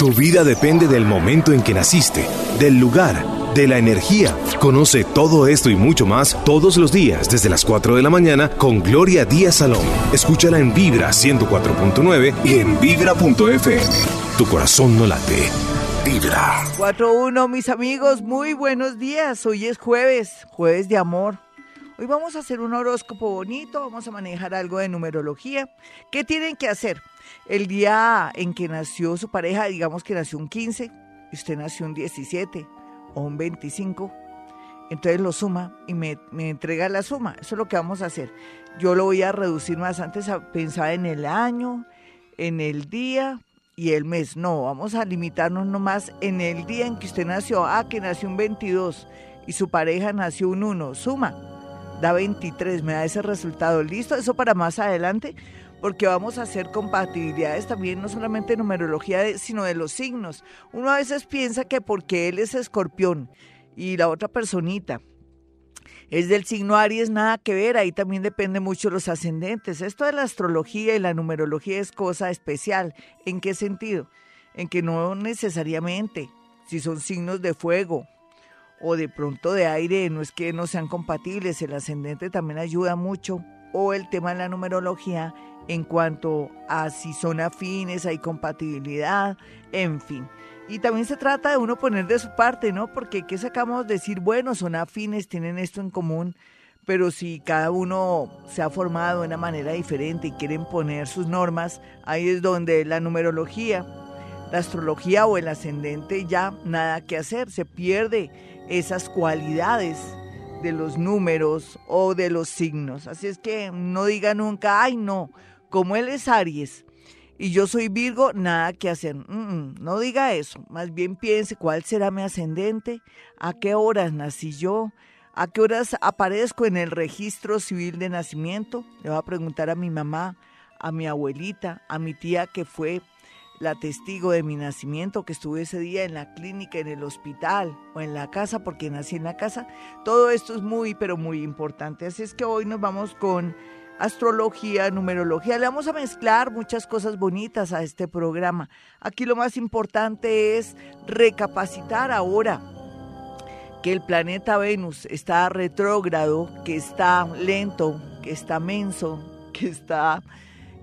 Tu vida depende del momento en que naciste, del lugar, de la energía. Conoce todo esto y mucho más todos los días desde las 4 de la mañana con Gloria Díaz Salón. Escúchala en Vibra 104.9 y en vibra.fm. Tu corazón no late. Vibra. 4-1, mis amigos, muy buenos días. Hoy es jueves, jueves de amor. Hoy vamos a hacer un horóscopo bonito, vamos a manejar algo de numerología. ¿Qué tienen que hacer? El día en que nació su pareja, digamos que nació un 15, y usted nació un 17 o un 25, entonces lo suma y me, entrega la suma. Eso es lo que vamos a hacer. Yo lo voy a reducir más. Antes pensaba en el año, en el día y el mes. No, vamos a limitarnos nomás en el día en que usted nació. Ah, que nació un 22 y su pareja nació un 1. Suma, da 23, me da ese resultado. ¿Listo? Eso para más adelante porque vamos a hacer compatibilidades también, no solamente de numerología, sino de los signos. Uno a veces piensa que porque él es escorpión y la otra personita es del signo Aries, nada que ver, ahí también depende mucho los ascendentes. Esto de la astrología y la numerología es cosa especial. ¿En qué sentido? En que no necesariamente, si son signos de fuego o de pronto de aire, no es que no sean compatibles, el ascendente también ayuda mucho, o el tema de la numerología en cuanto a si son afines, hay compatibilidad, en fin. Y también se trata de uno poner de su parte, ¿no? Porque ¿qué sacamos de decir, bueno, son afines, tienen esto en común? Pero si cada uno se ha formado de una manera diferente y quieren poner sus normas, ahí es donde la numerología, la astrología o el ascendente ya nada que hacer, se pierde esas cualidades de los números o de los signos. Así es que no diga nunca, ay no, como él es Aries y yo soy Virgo, nada que hacer. no diga eso, más bien piense cuál será mi ascendente, a qué horas nací yo, a qué horas aparezco en el registro civil de nacimiento. Le voy a preguntar a mi mamá, a mi abuelita, a mi tía que fue la testigo de mi nacimiento, que estuve ese día en la clínica, en el hospital o en la casa, porque nací en la casa. Todo esto es muy, pero muy importante. Así es que hoy nos vamos con astrología, numerología. Le vamos a mezclar muchas cosas bonitas a este programa. Aquí lo más importante es recapacitar ahora que el planeta Venus está retrógrado, que está lento, que está menso, que está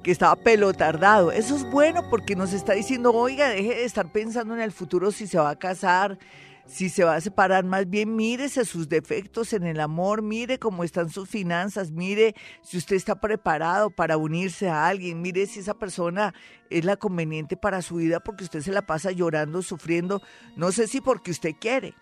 que está pelotardado. Eso es bueno porque nos está diciendo, oiga, deje de estar pensando en el futuro si se va a casar, si se va a separar, más bien mírese sus defectos en el amor, mire cómo están sus finanzas, mire si usted está preparado para unirse a alguien, mire si esa persona es la conveniente para su vida porque usted se la pasa llorando, sufriendo, no sé si porque usted quiere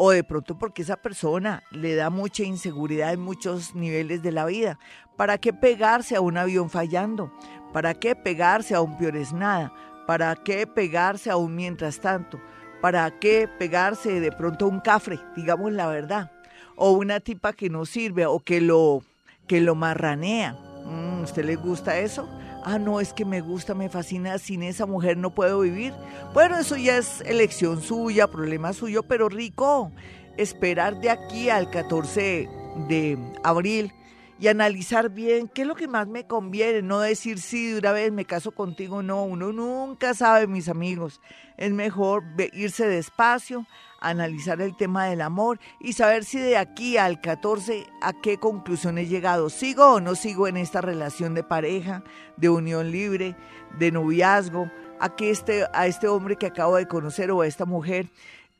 o de pronto porque esa persona le da mucha inseguridad en muchos niveles de la vida. ¿Para qué pegarse a un avión fallando? ¿Para qué pegarse a un piores nada? ¿Para qué pegarse a un mientras tanto? ¿Para qué pegarse de pronto a un cafre? Digamos la verdad. O una tipa que no sirve o que lo, que lo marranea. Mm, ¿Usted le gusta eso? Ah, no, es que me gusta, me fascina, sin esa mujer no puedo vivir. Bueno, eso ya es elección suya, problema suyo, pero rico. Esperar de aquí al 14 de abril y analizar bien qué es lo que más me conviene, no decir sí de una vez me caso contigo, no, uno nunca sabe, mis amigos. Es mejor irse despacio, analizar el tema del amor y saber si de aquí al 14 a qué conclusión he llegado. ¿Sigo o no sigo en esta relación de pareja, de unión libre, de noviazgo? A, este, a este hombre que acabo de conocer o a esta mujer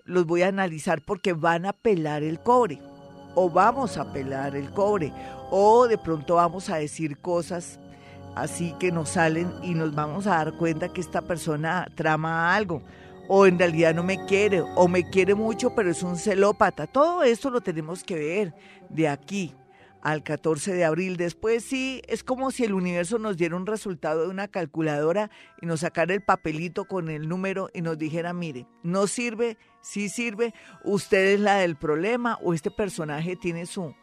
los voy a analizar porque van a pelar el cobre o vamos a pelar el cobre o de pronto vamos a decir cosas así que nos salen y nos vamos a dar cuenta que esta persona trama algo o en realidad no me quiere o me quiere mucho pero es un celópata. Todo esto lo tenemos que ver de aquí al 14 de abril. Después sí, es como si el universo nos diera un resultado de una calculadora y nos sacara el papelito con el número y nos dijera, mire, no sirve, sí sirve, usted es la del problema o este personaje tiene su,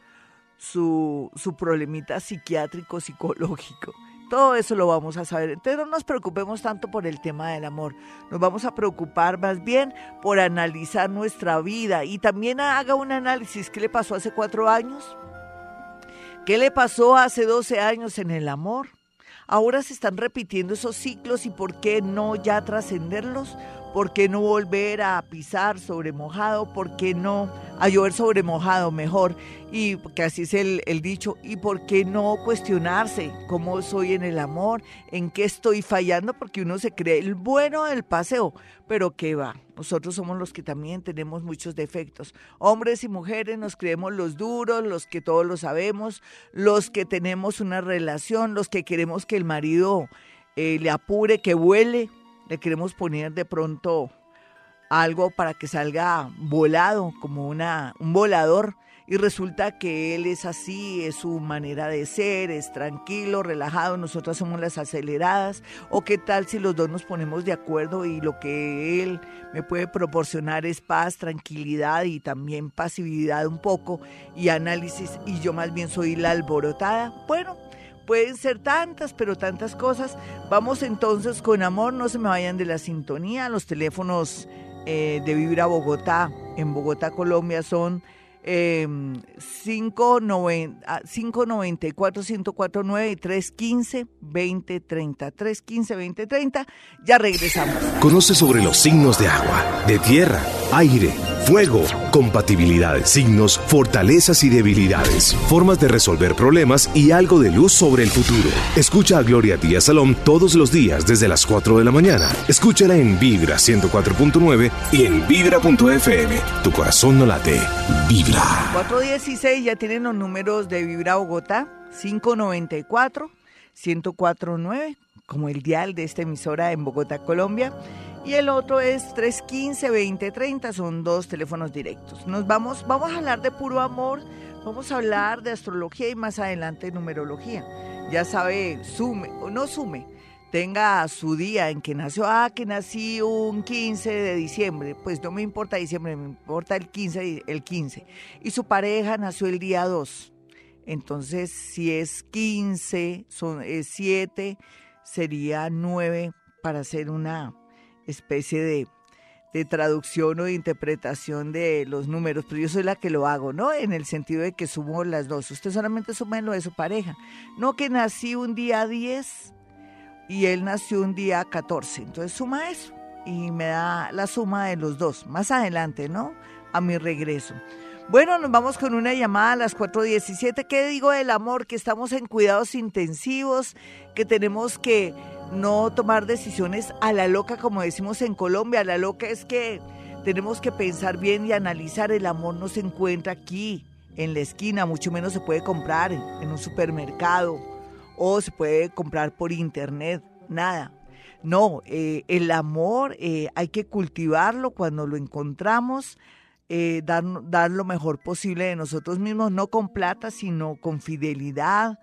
su, su problemita psiquiátrico, psicológico. Todo eso lo vamos a saber. Entonces no nos preocupemos tanto por el tema del amor. Nos vamos a preocupar más bien por analizar nuestra vida. Y también haga un análisis. ¿Qué le pasó hace cuatro años? ¿Qué le pasó hace 12 años en el amor? Ahora se están repitiendo esos ciclos y ¿por qué no ya trascenderlos? ¿Por qué no volver a pisar sobre mojado? ¿Por qué no a llover sobre mojado mejor? Y que así es el, dicho. ¿Y por qué no cuestionarse cómo soy en el amor? ¿En qué estoy fallando? Porque uno se cree el bueno del paseo, pero ¿qué va? Nosotros somos los que también tenemos muchos defectos. Hombres y mujeres nos creemos los duros, los que todos lo sabemos, los que tenemos una relación, los que queremos que el marido eh, le apure, que vuele le queremos poner de pronto algo para que salga volado, como una, un volador, y resulta que él es así, es su manera de ser, es tranquilo, relajado, nosotras somos las aceleradas, o qué tal si los dos nos ponemos de acuerdo y lo que él me puede proporcionar es paz, tranquilidad y también pasividad un poco y análisis, y yo más bien soy la alborotada. Bueno, Pueden ser tantas, pero tantas cosas. Vamos entonces con amor, no se me vayan de la sintonía. Los teléfonos eh, de Vibra Bogotá, en Bogotá, Colombia, son eh, 594 1049 y 315 2030. 315 2030. Ya regresamos. Conoce sobre los signos de agua, de tierra, aire Fuego, compatibilidades, signos, fortalezas y debilidades, formas de resolver problemas y algo de luz sobre el futuro. Escucha a Gloria Díaz Salón todos los días desde las 4 de la mañana. Escúchala en Vibra 104.9 y en Vibra.fm. Tu corazón no late, vibra. 416 ya tienen los números de Vibra Bogotá, 594 1049 como el dial de esta emisora en Bogotá, Colombia y el otro es 315-2030, son dos teléfonos directos. Nos vamos, vamos a hablar de puro amor, vamos a hablar de astrología y más adelante numerología. Ya sabe, sume o no sume, tenga su día en que nació, ah, que nací un 15 de diciembre, pues no me importa diciembre, me importa el 15, el 15. Y su pareja nació el día 2. Entonces, si es 15, son 7, sería 9 para hacer una especie de, traducción o de interpretación de los números, pero yo soy la que lo hago, ¿no? En el sentido de que sumo las dos. Usted solamente suma lo de su pareja. No que nací un día 10 y él nació un día 14. Entonces suma eso y me da la suma de los dos. Más adelante, ¿no? A mi regreso. Bueno, nos vamos con una llamada a las 4.17. ¿Qué digo del amor? Que estamos en cuidados intensivos, que tenemos que no tomar decisiones a la loca, como decimos en Colombia. A la loca es que tenemos que pensar bien y analizar. El amor no se encuentra aquí, en la esquina, mucho menos se puede comprar en un supermercado o se puede comprar por internet, nada. No, eh, el amor eh, hay que cultivarlo cuando lo encontramos, eh, dar, dar lo mejor posible de nosotros mismos, no con plata, sino con fidelidad,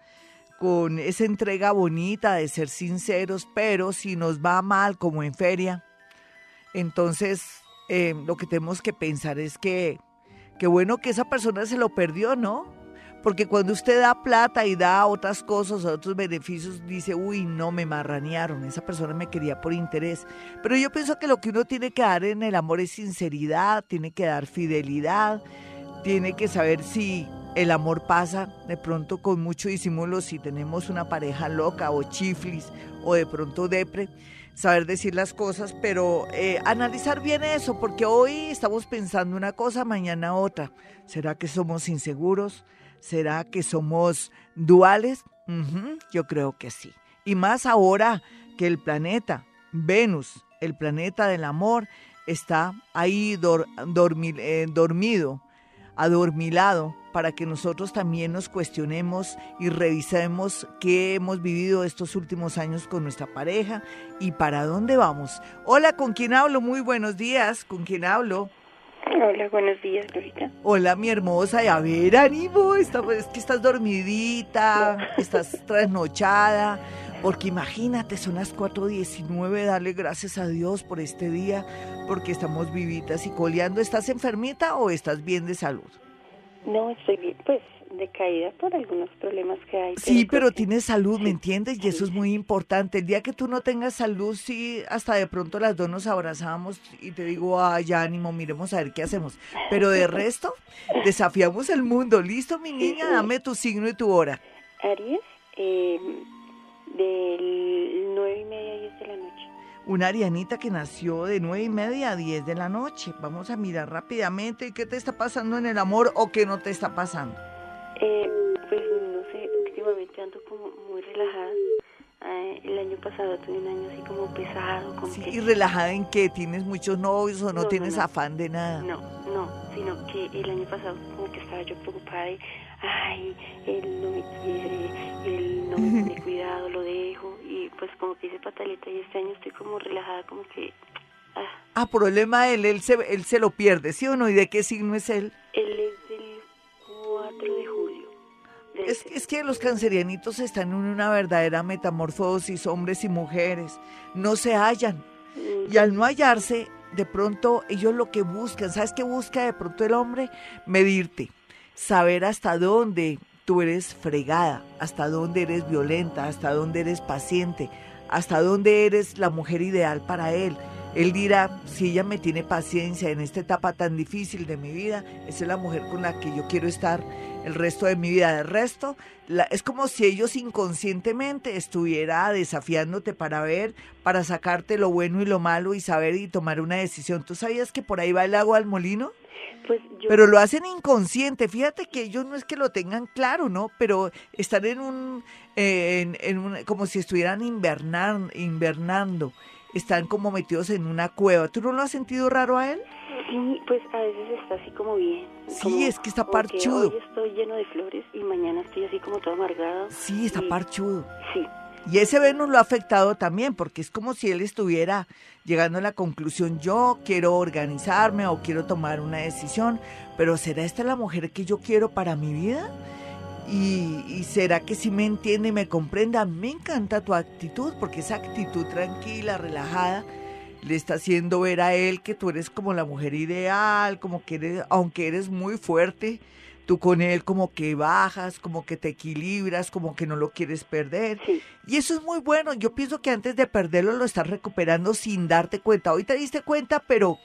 con esa entrega bonita de ser sinceros, pero si nos va mal como en feria, entonces lo que tenemos que pensar es que, qué bueno que esa persona se lo perdió, ¿no? Porque cuando usted da plata y da otras cosas, otros beneficios, dice, uy, no, me marranearon, esa persona me quería por interés. Pero yo pienso que lo que uno tiene que dar en el amor es sinceridad, tiene que dar fidelidad, tiene que saber si el amor pasa de pronto con mucho disimulo si tenemos una pareja loca o chiflis o de pronto depre, saber decir las cosas, pero eh, analizar bien eso, porque hoy estamos pensando una cosa, mañana otra. ¿Será que somos inseguros? ¿Será que somos duales? yo creo que sí. Y más ahora que el planeta, Venus, el planeta del amor, está ahí eh, dormido, adormilado para que nosotros también nos cuestionemos y revisemos qué hemos vivido estos últimos años con nuestra pareja y para dónde vamos. Hola, ¿con quién hablo? Muy buenos días, ¿con quién hablo? Hola, buenos días, Lorita. Hola, mi hermosa. Y a ver, ánimo, es que estás dormidita, estás trasnochada. Porque imagínate, son las 4.19, dale gracias a Dios por este día, porque estamos vivitas y coleando. ¿Estás enfermita o estás bien de salud? No, estoy bien, pues decaída por algunos problemas que hay. Sí, pero, tienes salud, ¿me entiendes? Y eso es muy importante. El día que tú no tengas salud, sí, hasta de pronto las dos nos abrazamos y te digo, ay, ánimo, miremos a ver qué hacemos. Pero de resto, desafiamos el mundo. ¿Listo, mi niña? Dame tu signo y tu hora. Aries, eh, del nueve y media a diez de la noche. una Arianita que nació de nueve y media a 10 de la noche. Vamos a mirar rápidamente qué te está pasando en el amor o qué no te está pasando. Eh, pues no sé, últimamente ando como muy relajada. Eh, el año pasado tuve un año así como pesado. Como sí, que... ¿Y relajada en qué? ¿Tienes muchos novios o no, No, tienes no. afán de nada? No, no, sino que el año pasado como que estaba yo preocupada de, ay, él no me quiere, él no me tiene cuidado, lo dejo. Y pues como que hice pataleta y este año estoy como relajada, como que... Ah, Ah, problema él, él se, él se lo pierde, ¿sí o no? ¿Y de qué signo es él? él es del 4 de julio. Es, es que los cancerianitos están en una verdadera metamorfosis, hombres y mujeres. No se hallan. Y al no hallarse, de pronto ellos lo que buscan, ¿sabes qué busca de pronto el hombre? Medirte, saber hasta dónde tú eres fregada, hasta dónde eres violenta, hasta dónde eres paciente, hasta dónde eres la mujer ideal para él. Él dirá, si ella me tiene paciencia en esta etapa tan difícil de mi vida, esa es la mujer con la que yo quiero estar el resto de mi vida. De resto, la- es como si ellos inconscientemente estuviera desafiándote para ver, para sacarte lo bueno y lo malo y saber y tomar una decisión. ¿Tú sabías que por ahí va el agua al molino? Pues yo... Pero lo hacen inconsciente. Fíjate que ellos no es que lo tengan claro, ¿no? Pero están en un, eh, en, en un- como si estuvieran invernar, invernando. Están como metidos en una cueva. ¿Tú no lo has sentido raro a él? Sí, pues a veces está así como bien. Sí, como- es que está parchudo. hoy estoy lleno de flores y mañana estoy así como todo amargado. Sí, está y- parchudo. Sí, Y ese Venus lo ha afectado también, porque es como si él estuviera llegando a la conclusión, yo quiero organizarme o quiero tomar una decisión, pero ¿será esta la mujer que yo quiero para mi vida? ¿Y, y será que sí me entiende y me comprenda? Me encanta tu actitud, porque esa actitud tranquila, relajada, le está haciendo ver a él que tú eres como la mujer ideal, como que eres, aunque eres muy fuerte, tú con él como que bajas, como que te equilibras, como que no lo quieres perder. sí. Y eso es muy bueno. Yo pienso que antes de perderlo lo estás recuperando sin darte cuenta. Hoy te diste cuenta, pero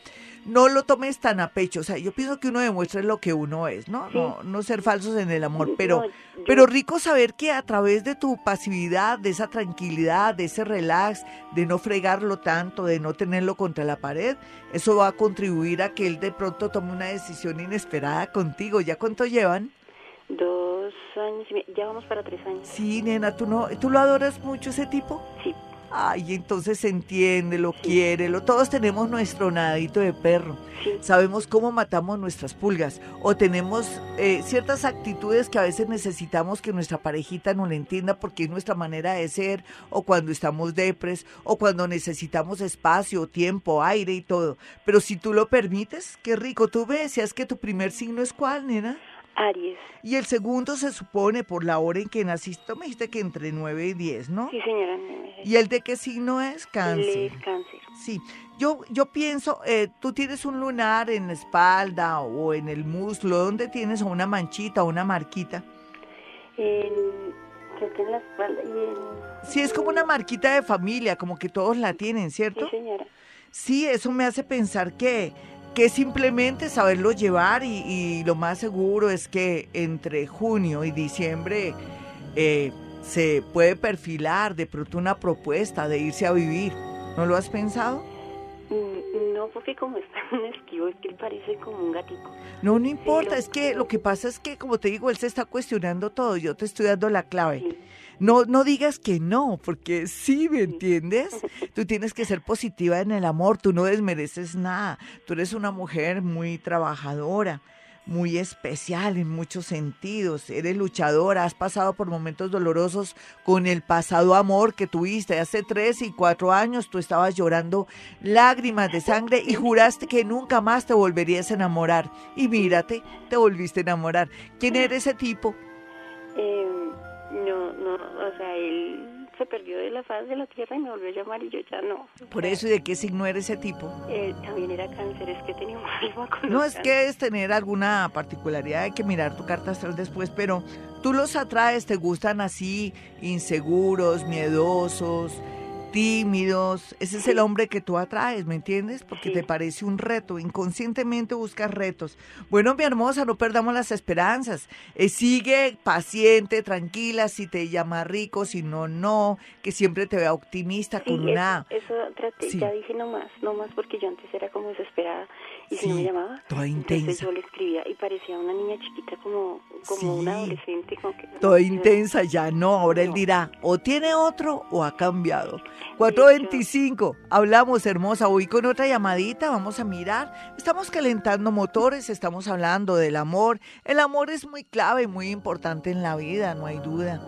no lo tomes tan a pecho. O sea, yo pienso que uno demuestra lo que uno es, ¿no? Sí. No, no ser falsos en el amor. Pero, No, yo- pero rico saber que a través de tu pasividad, de esa tranquilidad, de ese relax, de no fregarlo tanto, de no tenerlo contra la pared, eso va a contribuir a que él de pronto tome una decisión inesperada contigo. ¿Ya cuánto llevan? Dos años y medio, ya vamos para tres años. Sí, nena, ¿tú, no, ¿tú lo adoras mucho ese tipo? Sí, Ay, entonces entiende, lo quiere, lo, todos tenemos nuestro nadito de perro. sí, Sabemos cómo matamos nuestras pulgas o tenemos eh, ciertas actitudes que a veces necesitamos que nuestra parejita no le entienda porque es nuestra manera de ser o cuando estamos depres o cuando necesitamos espacio, tiempo, aire y todo. Pero si tú lo permites, qué rico. Tú me decías que tu primer signo es cuál, nena. Aries. Y el segundo se supone por la hora en que naciste, me dijiste que entre 9 y 10, ¿no? Sí, señora. ¿Y el de qué signo es? Cáncer. es cáncer. Sí, yo, yo pienso, eh, tú tienes un lunar en la espalda o en el muslo, ¿dónde tienes una manchita o una marquita? En, creo que en la espalda y en... Sí, es como una marquita de familia, como que todos la tienen, Sí, ¿cierto? señora. Sí, eso me hace pensar que, que simplemente saberlo llevar y, y lo más seguro es que entre junio y diciembre eh, se puede perfilar de pronto una propuesta de irse a vivir. ¿No lo has pensado? Mm, No, porque como está en esquivo, es que él parece como un gatito. No, no importa, lo- es que lo que pasa es que, como te digo, él se está cuestionando todo, yo te estoy dando la clave. Sí, No, no digas que no, porque sí, ¿me entiendes? Tú tienes que ser positiva en el amor, tú no desmereces nada, tú eres una mujer muy trabajadora, muy especial en muchos sentidos, eres luchadora, has pasado por momentos dolorosos con el pasado amor que tuviste hace tres y cuatro años, tú estabas llorando lágrimas de sangre y juraste que nunca más te volverías a enamorar. Y mírate, te volviste a enamorar. ¿Quién era ese tipo? Eh, no, no, o sea, él se perdió de la faz de la tierra y me volvió a llamar y yo ya no. Por eso, ¿y de qué signo era ese tipo? Él también era cáncer, es que tenía un problema con No es que cánceres. debes tener alguna particularidad, hay que mirar tu carta astral después, pero tú los atraes, te gustan así, inseguros, miedosos, tímidos. Ese es el hombre que tú atraes, ¿me entiendes? Porque te parece un reto. Inconscientemente buscas retos. Bueno, mi hermosa, no perdamos las esperanzas. Eh, sigue paciente, tranquila, si te llama rico, si no, no. Que siempre te vea optimista con una... Eso, traté, ya dije no más, no más porque yo antes era como desesperada y si no me llamaba, toda intensa. entonces yo le escribía y parecía una niña chiquita como, como una adolescente. Como que, toda intensa, ya no. Ahora él dirá, o tiene otro o ha cambiado. 425, hablamos hermosa, hoy con otra llamadita, vamos a mirar. Estamos calentando motores, estamos hablando del amor. El amor es muy clave, muy importante en la vida, no hay duda.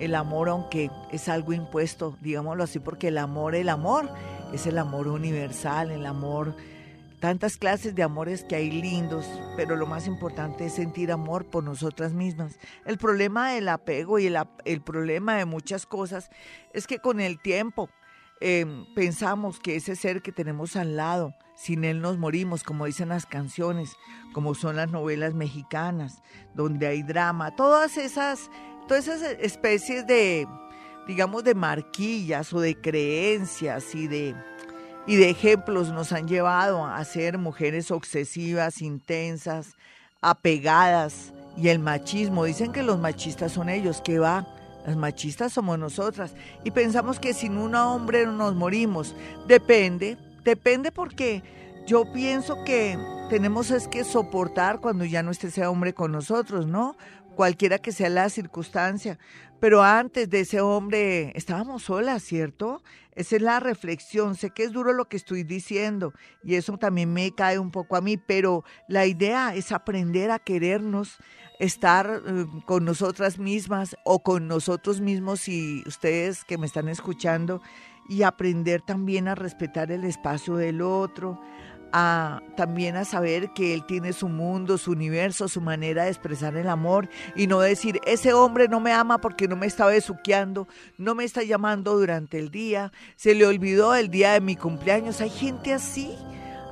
El amor, aunque es algo impuesto, digámoslo así, porque el amor, el amor, es el amor universal, el amor, tantas clases de amores que hay lindos, pero lo más importante es sentir amor por nosotras mismas. El problema del apego y el, el problema de muchas cosas es que con el tiempo, Em, pensamos que ese ser que tenemos al lado, sin él nos morimos, como dicen las canciones, como son las novelas mexicanas, donde hay drama, todas esas, todas esas especies de, digamos, de marquillas o de creencias y de, y de ejemplos nos han llevado a ser mujeres obsesivas, intensas, apegadas, y el machismo, dicen que los machistas son ellos, que va las machistas somos nosotras y pensamos que sin un hombre nos morimos. Depende, depende porque yo pienso que tenemos es que soportar cuando ya no esté ese hombre con nosotros, ¿no? Cualquiera que sea la circunstancia. Pero antes de ese hombre estábamos solas, ¿cierto? Esa es la reflexión. Sé que es duro lo que estoy diciendo y eso también me cae un poco a mí, pero la idea es aprender a querernos, estar eh, con nosotras mismas o con nosotros mismos y ustedes que me están escuchando y aprender también a respetar el espacio del otro, a, también a saber que él tiene su mundo, su universo, su manera de expresar el amor y no decir, ese hombre no me ama porque no me está besuqueando, no me está llamando durante el día, se le olvidó el día de mi cumpleaños. Hay gente así.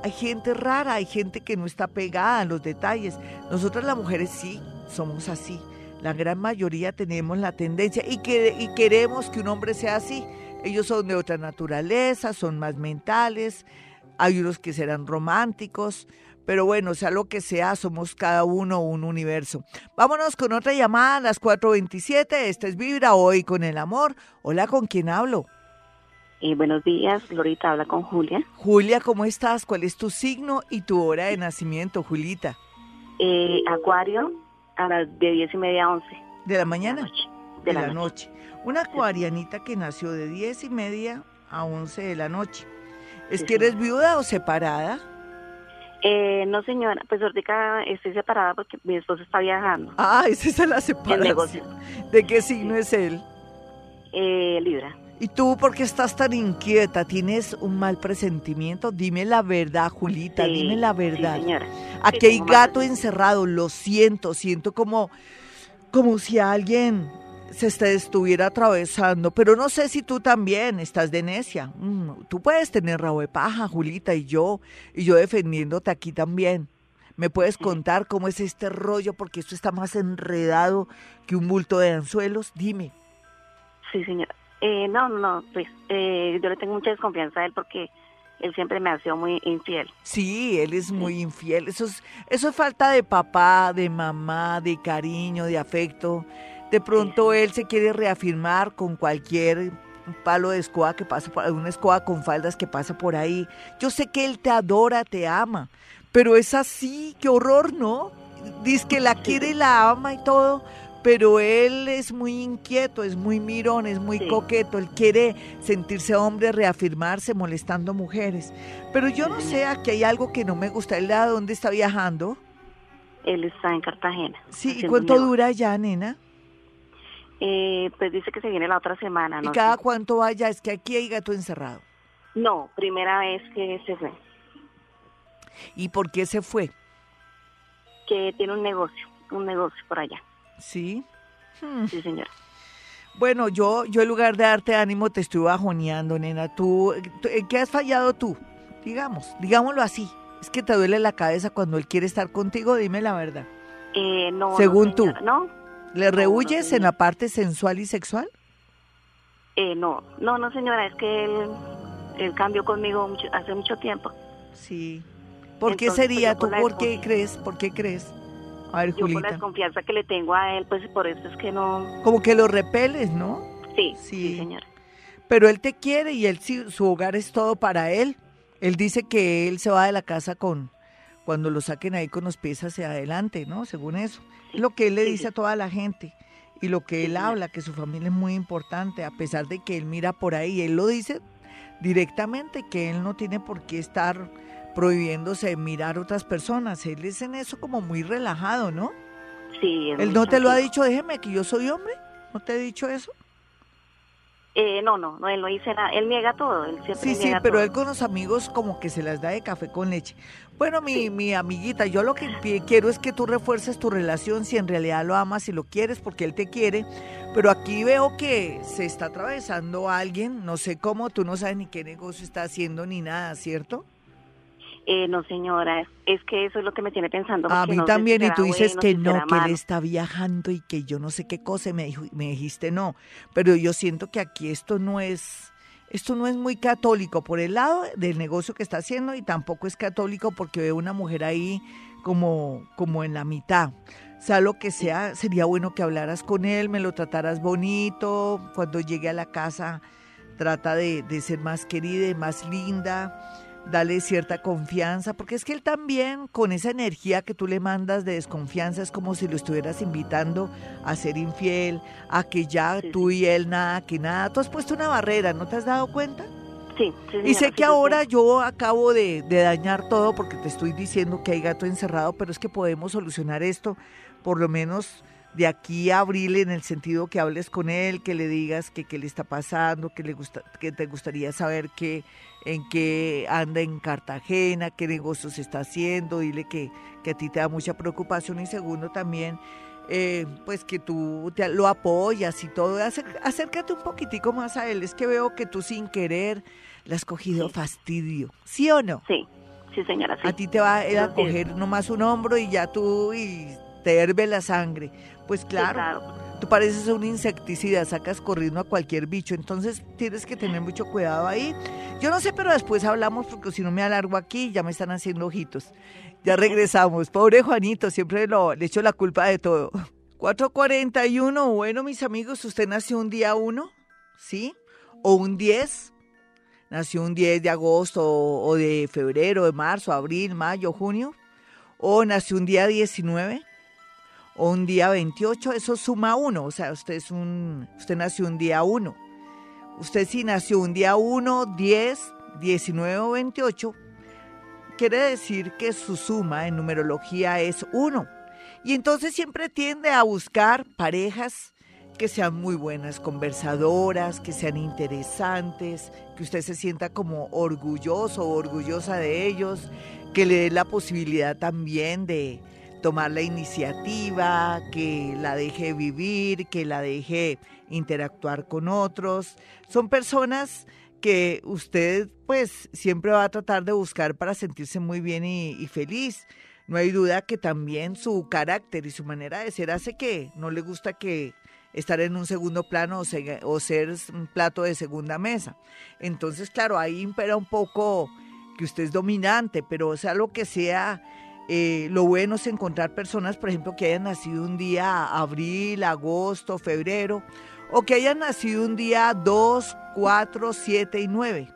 Hay gente rara, hay gente que no está pegada a los detalles. Nosotras las mujeres sí, somos así. La gran mayoría tenemos la tendencia y, que, y queremos que un hombre sea así. Ellos son de otra naturaleza, son más mentales, hay unos que serán románticos, pero bueno, sea lo que sea, somos cada uno un universo. Vámonos con otra llamada a las 4.27. Esta es Vibra hoy con el amor. Hola, ¿con quién hablo? Eh, buenos días, Glorita habla con Julia. Julia, ¿cómo estás? ¿Cuál es tu signo y tu hora de nacimiento, Julita? Eh, acuario, a las de diez y media a once. ¿De la mañana? De, la, noche. Una acuarianita que nació de diez y media a once de la noche. ¿Es que eres viuda o separada? Eh, no, señora, pues ahorita estoy separada porque mi esposo está viajando. Ah, esa es la separación. ¿De qué signo es él? Eh, Libra. ¿Y tú por qué estás tan inquieta? ¿Tienes un mal presentimiento? Dime la verdad, Julita, dime la verdad. Sí, señora. Aquí hay gato encerrado, lo siento, siento como, como si alguien se estuviera atravesando, pero no sé si tú también estás de necia. Mm, tú puedes tener rabo de paja, Julita, y yo, y yo defendiéndote aquí también. ¿Me puedes contar cómo es este rollo? Porque esto está más enredado que un bulto de anzuelos. Dime. Sí, señora. Eh, no, no, pues eh, yo le tengo mucha desconfianza a él porque él siempre me ha sido muy infiel. Sí, él es muy infiel. Eso es, eso es falta de papá, de mamá, de cariño, de afecto. De pronto él se quiere reafirmar con cualquier palo de escoba que pasa por una escoba con faldas que pasa por ahí. Yo sé que él te adora, te ama, pero es así, qué horror, ¿no? Dice que la quiere y la ama y todo, pero él es muy inquieto, es muy mirón, es muy coqueto, él quiere sentirse hombre, reafirmarse, molestando mujeres. Pero yo no sé, aquí hay algo que no me gusta. ¿Él a dónde está viajando? Él está en Cartagena. Sí, ¿y cuánto dura ya, nena? Eh, pues dice que se viene la otra semana. ¿Y cada cuánto vaya? Es que aquí hay gato encerrado. No, primera vez que se fue. ¿Y por qué se fue? Que tiene un negocio, un negocio por allá. Sí. Hmm. Sí, señora. Bueno, yo, yo en lugar de darte ánimo te estoy bajoneando, nena. ¿Tú, ¿En qué has fallado tú? Digamos, digámoslo así. Es que te duele la cabeza cuando él quiere estar contigo, dime la verdad. Eh, no. Según tú. No. ¿Le rehuyes en la parte sensual y sexual? Eh, no, no, no, señora, es que él, él cambió conmigo mucho, hace mucho tiempo. Sí. ¿Por qué sería? ¿Tú por qué crees? ¿Por qué crees? A ver, Yo por la desconfianza que le tengo a él, pues por eso es que no... Como que lo repeles, ¿no? Sí, sí, señora. Pero él te quiere y él su hogar es todo para él. Él dice que él se va de la casa con cuando lo saquen ahí con los pies hacia adelante, ¿no? Según eso. Es lo que él le dice a toda la gente y lo que él habla, que su familia es muy importante, a pesar de que él mira por ahí, él lo dice directamente, que él no tiene por qué estar prohibiéndose mirar a otras personas. Él es en eso como muy relajado, ¿no? Sí. Él no te lo ha dicho, déjeme que yo soy hombre, ¿no te he dicho eso? Eh, no, no, no, él no dice nada, él niega todo, él siempre Sí, sí, pero él con los amigos como que se las da de café con leche. Bueno, mi, mi amiguita, yo lo que quiero es que tú refuerces tu relación si en realidad lo amas y lo quieres porque él te quiere, pero aquí veo que se está atravesando alguien, no sé cómo, tú no sabes ni qué negocio está haciendo ni nada, ¿cierto? Eh, no, señora, es que eso es lo que me tiene pensando. A mí también, y tú dices que no, que él está viajando y que yo no sé qué cosa, me, dijo, me dijiste no, pero yo siento que aquí esto no es, esto no es muy católico por el lado del negocio que está haciendo y tampoco es católico porque veo una mujer ahí como, como en la mitad. Sea lo que sea, sería bueno que hablaras con él, me lo trataras bonito, cuando llegue a la casa trata de, de ser más querida y más linda dale cierta confianza, porque es que él también, con esa energía que tú le mandas de desconfianza, es como si lo estuvieras invitando a ser infiel, a que ya tú y él nada, que nada. Tú has puesto una barrera, ¿no te has dado cuenta? Sí, y sé que ahora yo acabo de, de dañar todo porque te estoy diciendo que hay gato encerrado, pero es que podemos solucionar esto, por lo menos de aquí a abril en el sentido que hables con él, que le digas que qué le está pasando, que le gusta, que te gustaría saber qué, en qué anda en Cartagena, qué negocios está haciendo, dile que, que a ti te da mucha preocupación y segundo también eh, pues que tú te, lo apoyas y todo, acércate un poquitico más a él, es que veo que tú sin querer le has cogido fastidio, ¿sí o no? Sí, sí señora. A ti te va a, a coger nomás un hombro y ya tú y te herve la sangre. Pues claro, tú pareces un insecticida, sacas corriendo a cualquier bicho, entonces tienes que tener mucho cuidado ahí. Yo no sé, pero después hablamos porque si no me alargo aquí ya me están haciendo ojitos. Ya regresamos. Pobre Juanito, siempre le echo la culpa de todo. 441, bueno mis amigos, ¿usted nació un día 1? ¿Sí? ¿O un 10? ¿Nació un 10 de agosto o de febrero, de marzo, abril, mayo, junio? ¿O nació un día 19? O un día 28, eso suma uno, o sea, usted es un, usted nació un día 1. Usted si nació un día 1, 10, 19 o 28, quiere decir que su suma en numerología es 1. Y entonces siempre tiende a buscar parejas que sean muy buenas conversadoras, que sean interesantes, que usted se sienta como orgulloso o orgullosa de ellos, que le dé la posibilidad también de, tomar la iniciativa, que la deje vivir, que la deje interactuar con otros. Son personas que usted pues siempre va a tratar de buscar para sentirse muy bien y, feliz. No hay duda que también su carácter y su manera de ser hace que no le gusta que estar en un segundo plano o, o ser un plato de segunda mesa. Entonces, claro, ahí impera un poco que usted es dominante, pero sea lo que sea, eh, lo bueno es encontrar personas, por ejemplo, que hayan nacido un día abril, agosto, febrero, o que hayan nacido un día 2, 4, 7 y 9.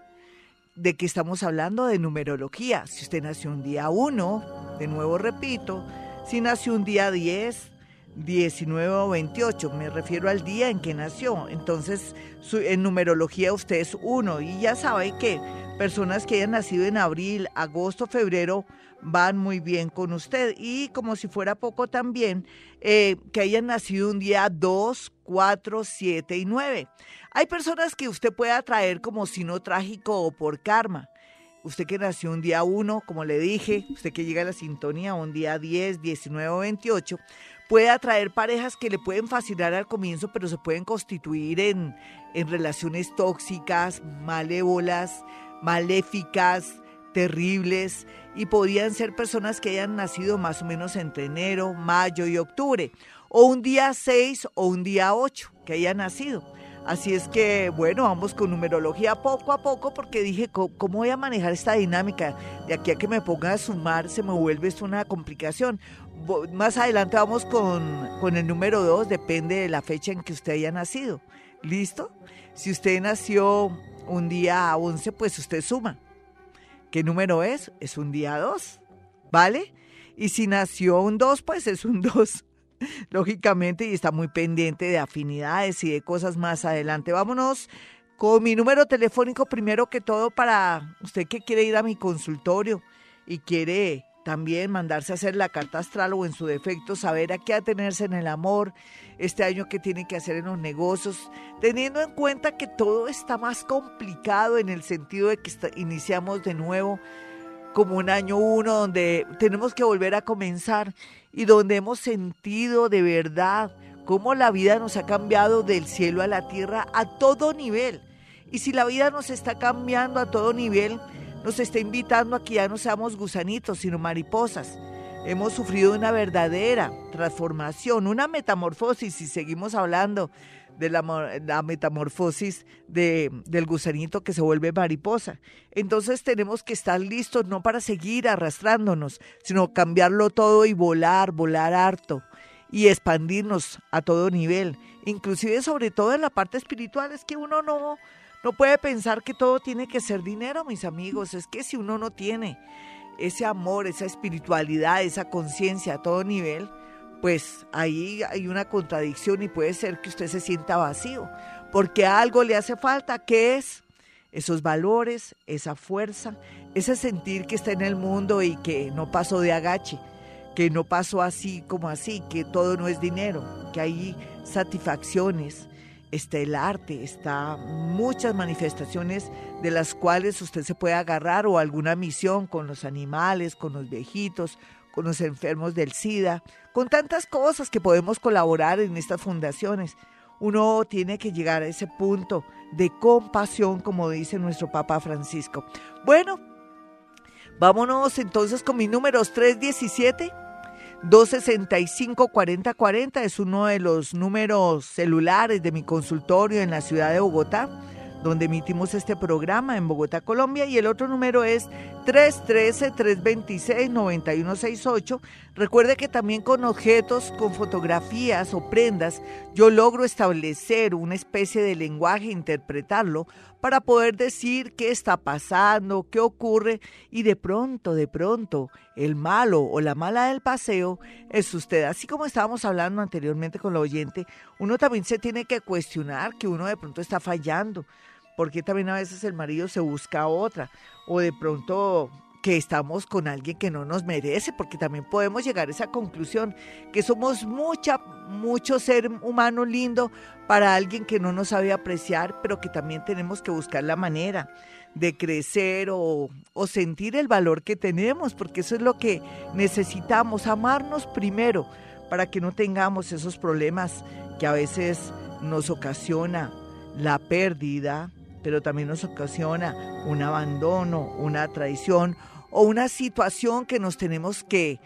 ¿De qué estamos hablando? De numerología. Si usted nació un día 1, de nuevo repito, si nació un día 10, 19 o 28, me refiero al día en que nació. Entonces, en numerología usted es 1 y ya sabe que personas que hayan nacido en abril, agosto, febrero, van muy bien con usted. Y como si fuera poco también, eh, que hayan nacido un día 2, 4, 7 y 9. Hay personas que usted puede atraer como sino trágico o por karma. Usted que nació un día 1, como le dije, usted que llega a la sintonía un día 10, 19 o 28, puede atraer parejas que le pueden fascinar al comienzo, pero se pueden constituir en, en relaciones tóxicas, malévolas, maléficas, terribles y podían ser personas que hayan nacido más o menos entre enero, mayo y octubre, o un día 6 o un día 8 que hayan nacido. Así es que, bueno, vamos con numerología poco a poco porque dije, ¿cómo voy a manejar esta dinámica? De aquí a que me ponga a sumar se me vuelve esto una complicación. Más adelante vamos con, con el número 2, depende de la fecha en que usted haya nacido. ¿Listo? Si usted nació un día 11, pues usted suma. ¿Qué número es? Es un día 2, ¿vale? Y si nació un 2, pues es un 2. lógicamente, y está muy pendiente de afinidades y de cosas más adelante. Vámonos con mi número telefónico primero que todo para usted que quiere ir a mi consultorio y quiere también mandarse a hacer la carta astral o en su defecto saber a qué atenerse en el amor, este año que tiene que hacer en los negocios, teniendo en cuenta que todo está más complicado en el sentido de que iniciamos de nuevo como un año uno donde tenemos que volver a comenzar y donde hemos sentido de verdad cómo la vida nos ha cambiado del cielo a la tierra a todo nivel. Y si la vida nos está cambiando a todo nivel, nos está invitando a que ya no seamos gusanitos, sino mariposas. Hemos sufrido una verdadera transformación, una metamorfosis, y seguimos hablando de la, metamorfosis de, del gusanito que se vuelve mariposa. Entonces tenemos que estar listos no para seguir arrastrándonos, sino cambiarlo todo y volar, volar harto y expandirnos a todo nivel, inclusive sobre todo en la parte espiritual, es que uno no, no puede pensar que todo tiene que ser dinero, mis amigos, es que si uno no tiene ese amor, esa espiritualidad, esa conciencia a todo nivel, pues ahí hay una contradicción y puede ser que usted se sienta vacío, porque algo le hace falta, ¿qué es? Esos valores, esa fuerza, ese sentir que está en el mundo y que no pasó de agache, que no pasó así como así, que todo no es dinero, que hay satisfacciones, está el arte, está muchas manifestaciones de las cuales usted se puede agarrar o alguna misión con los animales, con los viejitos, con los enfermos del SIDA, con tantas cosas que podemos colaborar en estas fundaciones. Uno tiene que llegar a ese punto de compasión, como dice nuestro Papa Francisco. Bueno, vámonos entonces con mis números 317. 265-4040 es uno de los números celulares de mi consultorio en la ciudad de Bogotá donde emitimos este programa en Bogotá, Colombia, y el otro número es 313-326-9168. Recuerde que también con objetos, con fotografías o prendas, yo logro establecer una especie de lenguaje, interpretarlo, para poder decir qué está pasando, qué ocurre, y de pronto, de pronto, el malo o la mala del paseo es usted. Así como estábamos hablando anteriormente con la oyente, uno también se tiene que cuestionar que uno de pronto está fallando porque también a veces el marido se busca otra o de pronto que estamos con alguien que no nos merece, porque también podemos llegar a esa conclusión, que somos mucha, mucho ser humano lindo para alguien que no nos sabe apreciar, pero que también tenemos que buscar la manera de crecer o, o sentir el valor que tenemos, porque eso es lo que necesitamos, amarnos primero, para que no tengamos esos problemas que a veces nos ocasiona la pérdida, pero también nos ocasiona un abandono, una traición o una situación que nos tenemos que,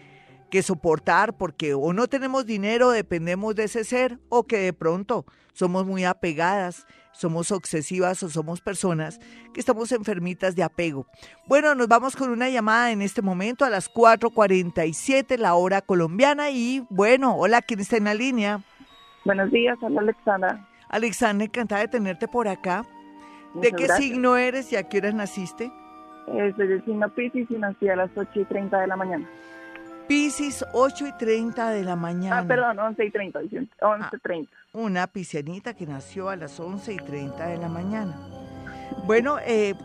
que soportar porque o no tenemos dinero, dependemos de ese ser, o que de pronto somos muy apegadas, somos obsesivas o somos personas que estamos enfermitas de apego. Bueno, nos vamos con una llamada en este momento a las 4.47, la hora colombiana. Y bueno, hola, ¿quién está en la línea? Buenos días, hola Alexandra. Alexandra, encantada de tenerte por acá. ¿De qué signo eres y a qué hora naciste? Eh, soy del signo Pisces y nací a las 8 y 30 de la mañana. Pisces, 8 y 30 de la mañana. Ah, perdón, 11 y 30, 11 ah, 30. Una piscianita que nació a las 11 y 30 de la mañana. Bueno, eh,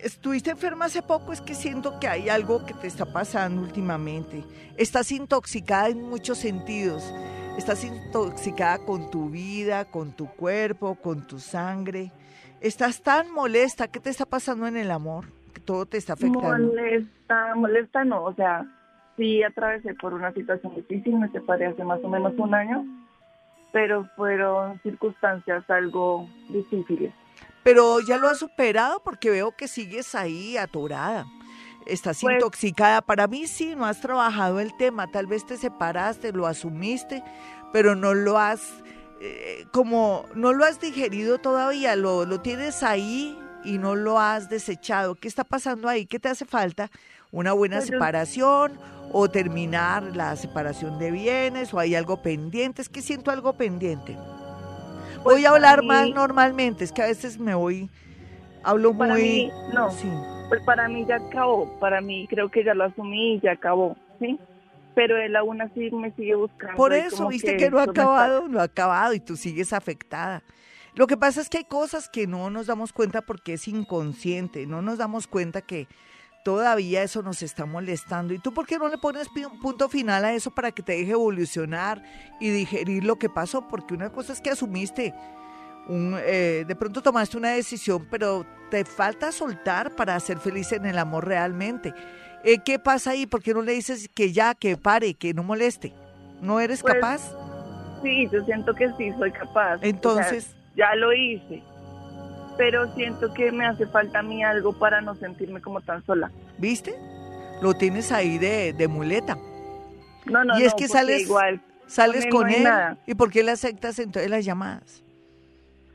estuviste enferma hace poco, es que siento que hay algo que te está pasando últimamente. Estás intoxicada en muchos sentidos. Estás intoxicada con tu vida, con tu cuerpo, con tu sangre. Estás tan molesta, ¿qué te está pasando en el amor? Todo te está afectando. Molesta, molesta no, o sea, sí atravesé por una situación difícil, me separé hace más o menos un año, pero fueron circunstancias algo difíciles. Pero ya lo has superado porque veo que sigues ahí atorada. Estás pues intoxicada. Para mí sí, no has trabajado el tema. Tal vez te separaste, lo asumiste, pero no lo has eh, como no lo has digerido todavía, lo, lo tienes ahí y no lo has desechado. ¿Qué está pasando ahí? ¿Qué te hace falta? ¿Una buena separación o terminar la separación de bienes o hay algo pendiente? Es que siento algo pendiente. Pues Voy a hablar más normalmente, es que a veces me voy, hablo Para muy... mí, no. Sí. Pues para mí ya acabó, para mí creo que ya lo asumí y ya acabó, ¿sí? Pero él aún así me sigue buscando. Por eso, viste que, no ha me está- acabado, no ha acabado y tú sigues afectada. Lo que pasa es que hay cosas que no nos damos cuenta porque es inconsciente, no nos damos cuenta que todavía eso nos está molestando. ¿Y tú por qué no le pones punto final a eso para que te deje evolucionar y digerir lo que pasó? Porque una cosa es que asumiste, un, eh, de pronto tomaste una decisión, pero te falta soltar para ser feliz en el amor realmente. Eh, ¿Qué pasa ahí? ¿Por qué no le dices que ya, que pare, que no moleste? ¿No eres Pues, capaz? Sí, yo siento que sí, soy capaz. O sea, Entonces, ya lo hice. Pero siento que me hace falta a mí algo para no sentirme como tan sola. ¿viste? Lo tienes ahí de, de muleta. No, no, Y es no, que sales- igual. Sales él con no él. ¿Y por qué le aceptas entonces las llamadas?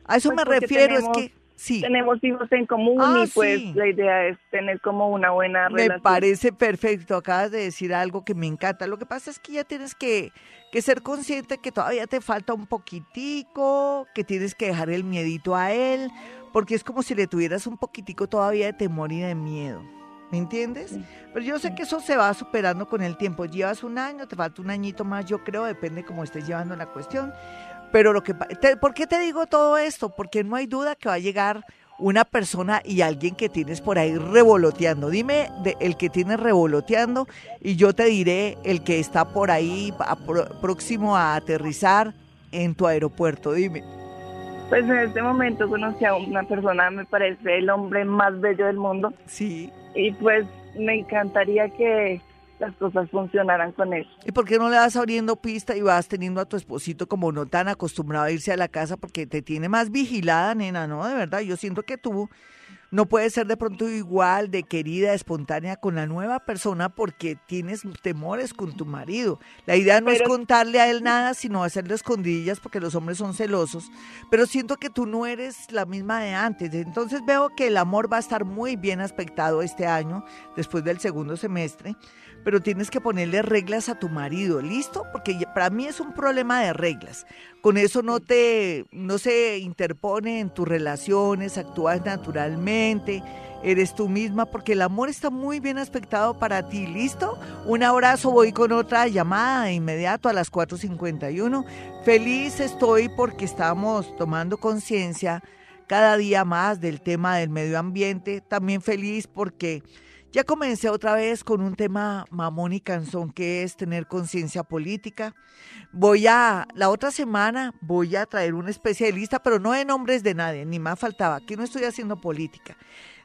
A eso Pues me refiero, tenemos- es que sí, Tenemos hijos en común Ah, y pues sí. la idea es tener como una buena me relación. parece perfecto. Acabas de decir algo que me encanta. Lo que pasa es que ya tienes que, que ser consciente que todavía te falta un poquitico, que tienes que dejar el miedito a él, porque es como si le tuvieras un poquitico todavía de temor y de miedo. ¿Me entiendes? Sí. Pero yo sé que eso se va superando con el tiempo. Llevas un año, te falta un añito más, yo creo, depende cómo estés llevando la cuestión. Pero lo que te- ¿por qué te digo todo esto? Porque no hay duda que va a llegar una persona y alguien que tienes por ahí revoloteando. Dime de, el que tienes revoloteando y yo te diré el que está por ahí a- próximo a aterrizar en tu aeropuerto. Dime. Pues en este momento conocí a una persona, me parece el hombre más bello del mundo Sí. y pues me encantaría que las cosas funcionaran con él. ¿Y por qué no le vas abriendo pista y vas teniendo a tu esposito como no tan acostumbrado a irse a la casa porque te tiene más vigilada, nena, ¿no? De verdad, yo siento que tú no puedes ser de pronto igual de querida, espontánea con la nueva persona porque tienes temores con tu marido. La idea no es contarle a él nada, sino hacerle escondidillas porque los hombres son celosos. Pero siento que tú no eres la misma de antes. Entonces veo que el amor va a estar muy bien aspectado este año, después del segundo semestre pero tienes que ponerle reglas a tu marido, ¿listo? Porque para mí es un problema de reglas. Con eso no te no se interpone en tus relaciones, actúas naturalmente, eres tú misma porque el amor está muy bien aspectado para ti, ¿listo? Un abrazo, voy con otra llamada de inmediato a las 4:51. Feliz estoy porque estamos tomando conciencia cada día más del tema del medio ambiente, también feliz porque ya comencé otra vez con un tema mamón y canzón que es tener conciencia política. Voy a, la otra semana voy a traer una especialista, pero no de nombres de nadie, ni más faltaba. Aquí no estoy haciendo política.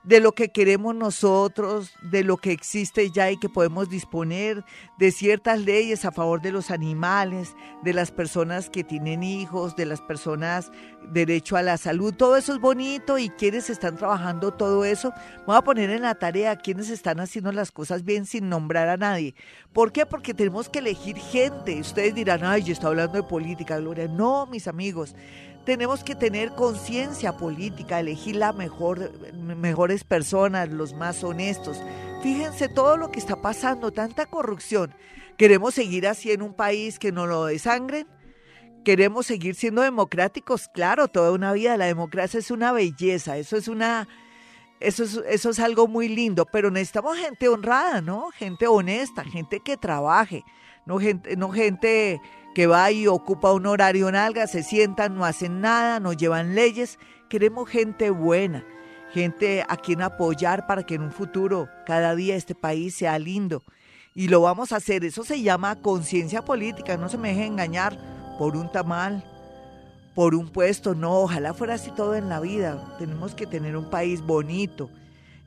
De lo que queremos nosotros, de lo que existe ya y que podemos disponer, de ciertas leyes a favor de los animales, de las personas que tienen hijos, de las personas derecho a la salud. Todo eso es bonito y quienes están trabajando todo eso Voy a poner en la tarea quienes están haciendo las cosas bien sin nombrar a nadie. ¿Por qué? Porque tenemos que elegir gente. Ustedes dirán, ay, yo estoy hablando de política, Gloria. No, mis amigos. Tenemos que tener conciencia política, elegir la mejor, mejores personas, los más honestos. Fíjense todo lo que está pasando, tanta corrupción. ¿Queremos seguir así en un país que no lo desangren? ¿Queremos seguir siendo democráticos? Claro, toda una vida. La democracia es una belleza, eso es una eso es, eso es algo muy lindo, pero necesitamos gente honrada, ¿no? Gente honesta, gente que trabaje, no gente, no gente que va y ocupa un horario en alga, se sientan, no hacen nada, no llevan leyes. Queremos gente buena, gente a quien apoyar para que en un futuro cada día este país sea lindo. Y lo vamos a hacer, eso se llama conciencia política, no se me deje engañar por un tamal, por un puesto, no, ojalá fuera así todo en la vida. Tenemos que tener un país bonito,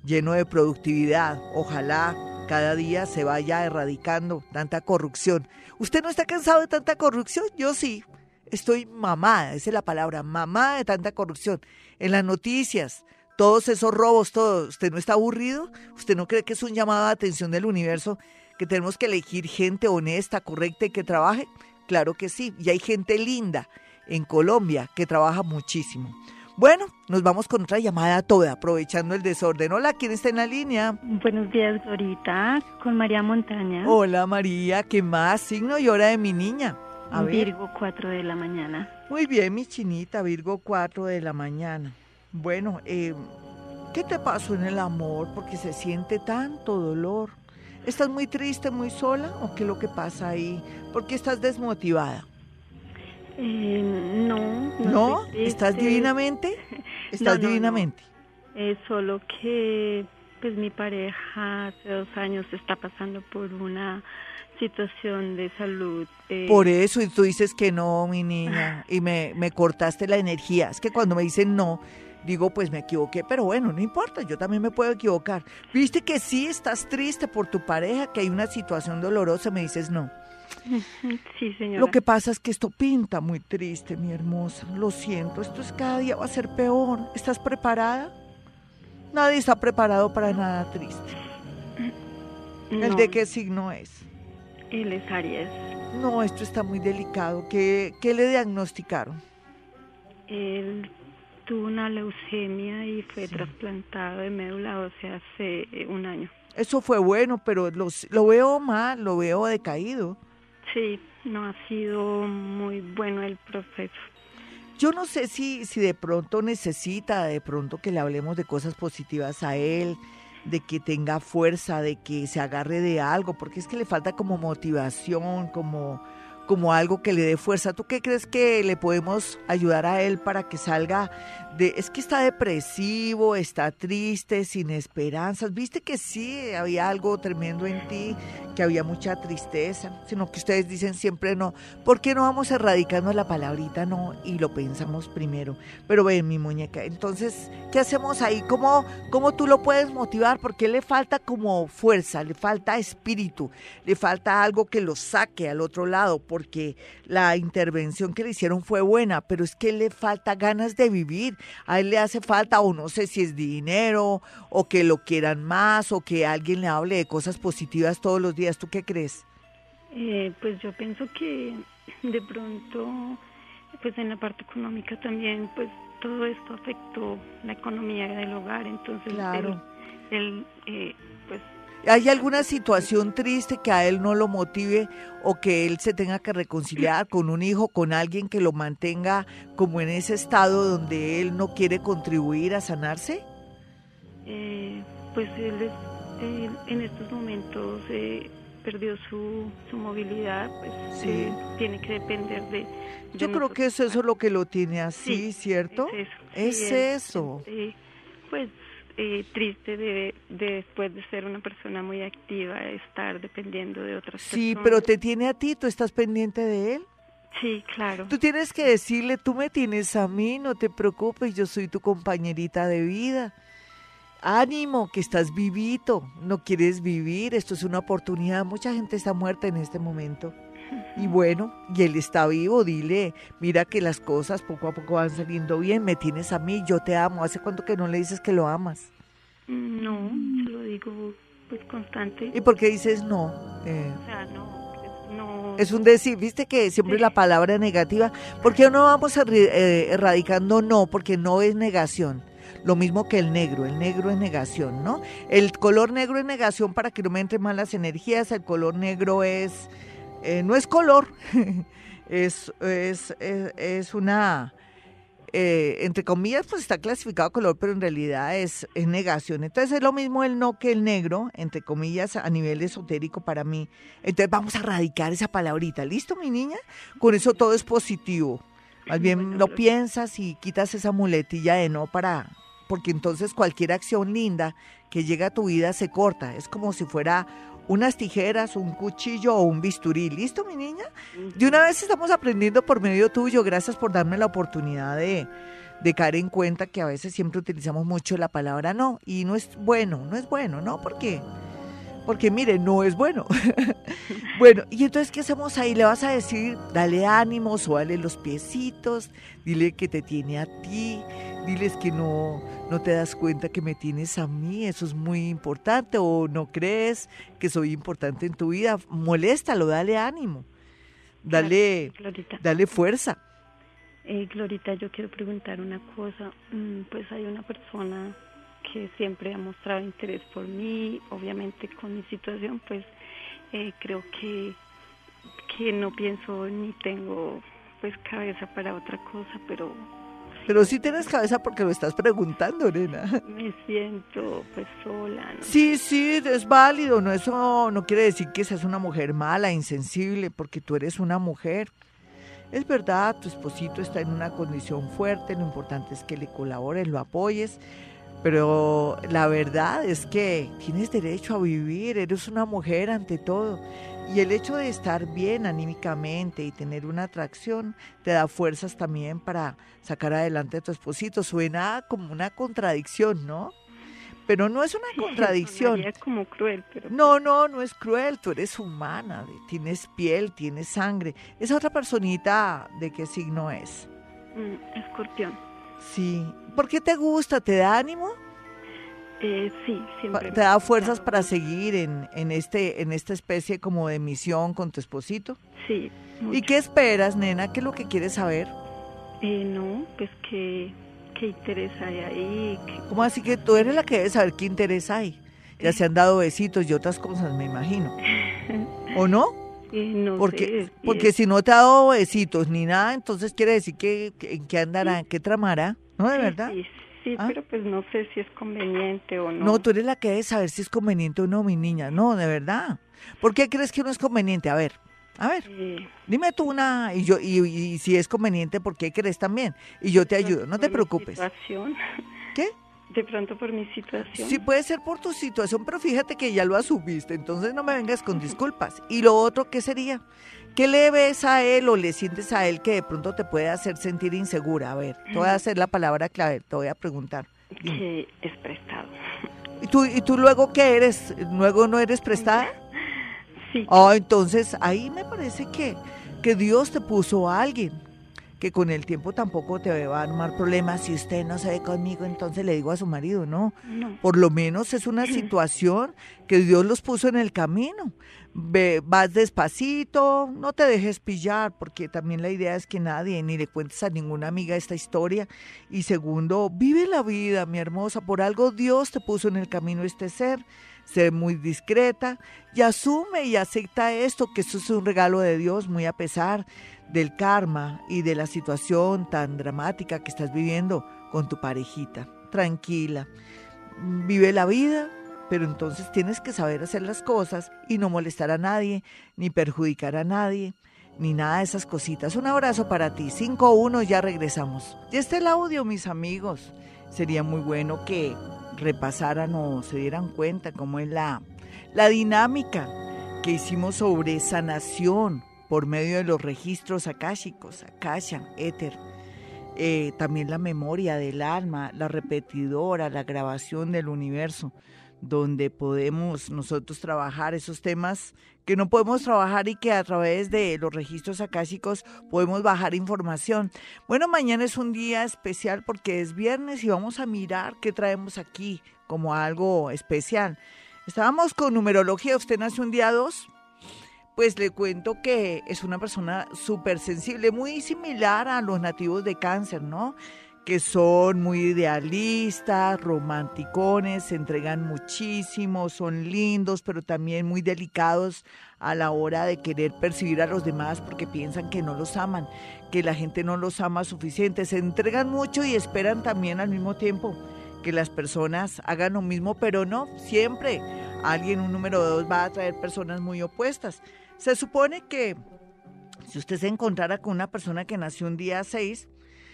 lleno de productividad. Ojalá cada día se vaya erradicando tanta corrupción. ¿Usted no está cansado de tanta corrupción? Yo sí. Estoy mamada, esa es la palabra, mamada de tanta corrupción. En las noticias, todos esos robos, todo. ¿Usted no está aburrido? ¿Usted no cree que es un llamado de atención del universo que tenemos que elegir gente honesta, correcta y que trabaje? Claro que sí. Y hay gente linda en Colombia, que trabaja muchísimo. Bueno, nos vamos con otra llamada toda, aprovechando el desorden. Hola, ¿quién está en la línea? Buenos días, Glorita, con María Montaña. Hola, María, ¿qué más? Signo y hora de mi niña. A Virgo, 4 de la mañana. Muy bien, mi chinita, Virgo, 4 de la mañana. Bueno, eh, ¿qué te pasó en el amor? Porque se siente tanto dolor. ¿Estás muy triste, muy sola? ¿O qué es lo que pasa ahí? ¿Por qué estás desmotivada? Eh, no. ¿No? ¿Estás divinamente? ¿Estás divinamente? Es solo que pues mi pareja hace dos años está pasando por una situación de salud. Eh, por eso, y tú dices que no, mi niña, y me, me cortaste la energía. Es que cuando me dicen no, digo, pues me equivoqué, pero bueno, no importa, yo también me puedo equivocar. Viste que sí estás triste por tu pareja, que hay una situación dolorosa, me dices no. Sí, señora. Lo que pasa es que esto pinta muy triste, mi hermosa. Lo siento, esto es cada día va a ser peor. ¿Estás preparada? Nadie está preparado para nada triste. ¿El de qué signo es? Él es Aries. No, esto está muy delicado. ¿Qué, qué le diagnosticaron? Él tuvo una leucemia y fue trasplantado de médula ósea hace un año. Eso fue bueno, pero lo veo mal, lo veo decaído. Sí, no ha sido muy bueno el proceso. Yo no sé si, si de pronto necesita, de pronto que le hablemos de cosas positivas a él, de que tenga fuerza, de que se agarre de algo, porque es que le falta como motivación, como como algo que le dé fuerza. ¿Tú qué crees que le podemos ayudar a él para que salga de... Es que está depresivo, está triste, sin esperanzas. Viste que sí, había algo tremendo en ti, que había mucha tristeza, sino que ustedes dicen siempre no. ¿Por qué no vamos erradicando la palabrita no y lo pensamos primero? Pero ven, mi muñeca, entonces, ¿qué hacemos ahí? ¿Cómo, cómo tú lo puedes motivar? Porque le falta como fuerza, le falta espíritu, le falta algo que lo saque al otro lado porque la intervención que le hicieron fue buena, pero es que le falta ganas de vivir. A él le hace falta, o no sé si es dinero, o que lo quieran más, o que alguien le hable de cosas positivas todos los días. ¿Tú qué crees? Eh, pues yo pienso que de pronto, pues en la parte económica también, pues todo esto afectó la economía del hogar, entonces claro. él, eh, pues ¿Hay alguna situación triste que a él no lo motive o que él se tenga que reconciliar con un hijo, con alguien que lo mantenga como en ese estado donde él no quiere contribuir a sanarse? Eh, pues él, en estos momentos eh, perdió su, su movilidad, pues sí. Eh, tiene que depender de... Yo creo que eso, es lo que lo tiene así, ¿cierto? Es eso. Es eso. pues eh, triste de, después de ser una persona muy activa, estar dependiendo de otras personas. Sí, pero te tiene a ti, ¿tú estás pendiente de él? Sí, claro. Tú tienes que decirle, tú me tienes a mí, no te preocupes, yo soy tu compañerita de vida. Ánimo, que estás vivito, no quieres vivir, esto es una oportunidad, mucha gente está muerta en este momento. Y bueno, y él está vivo, dile, mira que las cosas poco a poco van saliendo bien, me tienes a mí, yo te amo. ¿Hace cuánto que no le dices que lo amas? No, se lo digo pues constante. ¿Y por qué dices no? Eh, o sea, no, no. Es un decir, viste que siempre la palabra negativa. ¿Por qué no vamos eh, erradicando no? Porque no es negación. Lo mismo que el negro, el negro es negación, ¿no? El color negro es negación para que no me entren malas energías, el color negro es eh, no es color, es, es, es, una, eh, entre comillas, pues está clasificado color, pero en realidad es, es, negación. Entonces es lo mismo el no que el negro, entre comillas, a nivel esotérico para mí. Entonces vamos a radicar esa palabrita, ¿listo, mi niña? Con eso todo es positivo. Más bien lo piensas y quitas esa muletilla de no para, porque entonces cualquier acción linda que llega a tu vida se corta. Es como si fuera unas tijeras, un cuchillo o un bisturí. ¿Listo, mi niña? De una vez estamos aprendiendo por medio tuyo. Gracias por darme la oportunidad de, de caer en cuenta que a veces siempre utilizamos mucho la palabra no. Y no es bueno, no es bueno, ¿no? ¿Por qué? Porque mire, no es bueno. bueno, y entonces, ¿qué hacemos ahí? Le vas a decir, dale ánimos o dale los piecitos, dile que te tiene a ti, diles que no, no te das cuenta que me tienes a mí, eso es muy importante, o no crees que soy importante en tu vida, moléstalo, dale ánimo, dale, dale fuerza. Eh, Glorita, yo quiero preguntar una cosa. Mm, Pues hay una persona que siempre ha mostrado interés por mí, obviamente con mi situación, pues eh, creo que, que no pienso ni tengo pues cabeza para otra cosa, pero Pero sí tienes cabeza porque lo estás preguntando, nena. me siento pues sola, ¿no? Sí, sí, es válido. No, eso no quiere decir que seas una mujer mala, insensible, porque tú eres una mujer. Es verdad, tu esposito está en una condición fuerte, lo importante es que le colabores, lo apoyes, pero la verdad es que tienes derecho a vivir, eres una mujer ante todo. Y el hecho de estar bien anímicamente y tener una atracción te da fuerzas también para sacar adelante a tu esposito. Suena como una contradicción, ¿no? Pero no es una contradicción. Sonaría como cruel, pero No, no, no es cruel, tú eres humana, tienes piel, tienes sangre. Esa otra personita, ¿de qué signo es? mm, escorpión. Sí. ¿Por qué te gusta? ¿Te da ánimo? Eh, sí, siempre. ¿Te da fuerzas para seguir en, en, este, en esta especie como de misión con tu esposito? Sí. ¿Y mucho. qué esperas, nena? ¿Qué es lo que quieres saber? Eh, no, pues que qué interés hay ahí, que- ¿Cómo así que tú eres la que debe saber qué interés hay? Ya se han dado besitos y otras cosas, me imagino. ¿O no? eh, no Porque, sé, porque eh, si no te ha dado besitos ni nada, entonces quiere decir que, en qué andará, en qué tramará, ¿no? ¿De verdad? Sí, sí, ¿Ah? pero pues no sé si es conveniente o no. No, tú eres la que debe saber si es conveniente o no, mi niña. No, de verdad. ¿Por qué crees que no es conveniente? A ver, a ver, dime tú una, y yo, y, y si es conveniente, ¿por qué crees también? Y yo te ayudo, no te preocupes. situación. ¿Qué? De pronto por mi situación. Sí, puede ser por tu situación, pero fíjate que ya lo asumiste, entonces no me vengas con disculpas. Y lo otro, ¿qué sería? ¿Qué le ves a él o le sientes a él que de pronto te puede hacer sentir insegura? A ver, te voy a hacer la palabra clave, te voy a preguntar. que es prestado. ¿Y tú, ¿Y tú luego qué eres? ¿Luego no eres prestada? Sí, Ah, entonces ahí me parece que, que Dios te puso a alguien que con el tiempo tampoco te va a armar problemas. Si usted no se ve conmigo, entonces le digo a su marido, no. no. Por lo menos es una situación que Dios los puso en el camino. Ve, vas despacito, no te dejes pillar, porque también la idea es que nadie, ni le cuentes a ninguna amiga esta historia. Y segundo, vive la vida, mi hermosa. Por algo Dios te puso en el camino este ser. Sé muy discreta y asume y acepta esto, que esto es un regalo de Dios, muy a pesar del karma y de la situación tan dramática que estás viviendo con tu parejita. Tranquila vive la vida, pero entonces tienes que saber hacer las cosas y no molestar a nadie, ni perjudicar a nadie, ni nada de esas cositas. Un abrazo para ti. 5-1, ya regresamos. Y este el audio, mis amigos. Sería muy bueno que repasaran o se dieran cuenta cómo es la, la dinámica que hicimos sobre sanación por medio de los registros akáshicos, akasha, éter, eh, también la memoria del alma, la repetidora, la grabación del universo, donde podemos nosotros trabajar esos temas que no podemos trabajar y que a través de los registros akáshicos podemos bajar información. Bueno, mañana es un día especial porque es viernes y vamos a mirar qué traemos aquí como algo especial. Estábamos con numerología, usted nació un día 2, pues le cuento que es una persona súper sensible, muy similar a los nativos de cáncer, ¿no? Que son muy idealistas, romanticones, se entregan muchísimo, son lindos, pero también muy delicados a la hora de querer percibir a los demás porque piensan que no los aman, que la gente no los ama suficiente. Se entregan mucho y esperan también al mismo tiempo que las personas hagan lo mismo, pero no, siempre alguien, un número dos, va a traer personas muy opuestas. Se supone que si usted se encontrara con una persona que nació un día 6,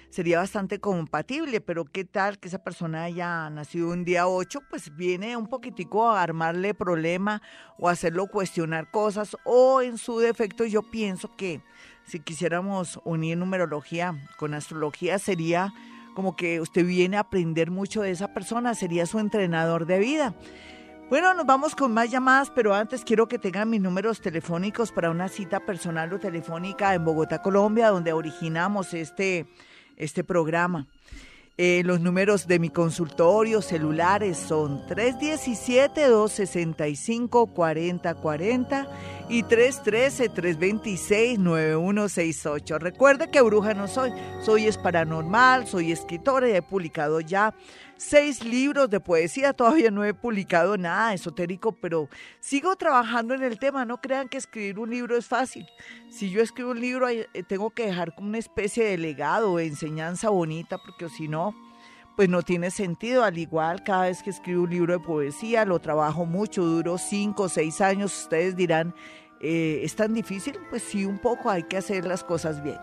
sería bastante compatible, pero qué tal que esa persona haya nacido un día 8, pues viene un poquitico a armarle problema o hacerlo cuestionar cosas, o en su defecto yo pienso que si quisiéramos unir numerología con astrología sería como que usted viene a aprender mucho de esa persona, sería su entrenador de vida. Bueno, nos vamos con más llamadas, pero antes quiero que tengan mis números telefónicos para una cita personal o telefónica en Bogotá, Colombia, donde originamos este, este programa. Eh, los números de mi consultorio celulares son 317-265-4040 y 313-326-9168. Recuerde que bruja no soy, soy es paranormal, soy escritora y he publicado ya seis libros de poesía, todavía no he publicado nada esotérico, pero sigo trabajando en el tema. No crean que escribir un libro es fácil. Si yo escribo un libro, eh, tengo que dejar como una especie de legado, de enseñanza bonita, porque si no, pues no tiene sentido. Al igual, cada vez que escribo un libro de poesía, lo trabajo mucho, duro cinco o seis años. Ustedes dirán, eh, ¿es tan difícil? Pues sí, un poco, hay que hacer las cosas bien.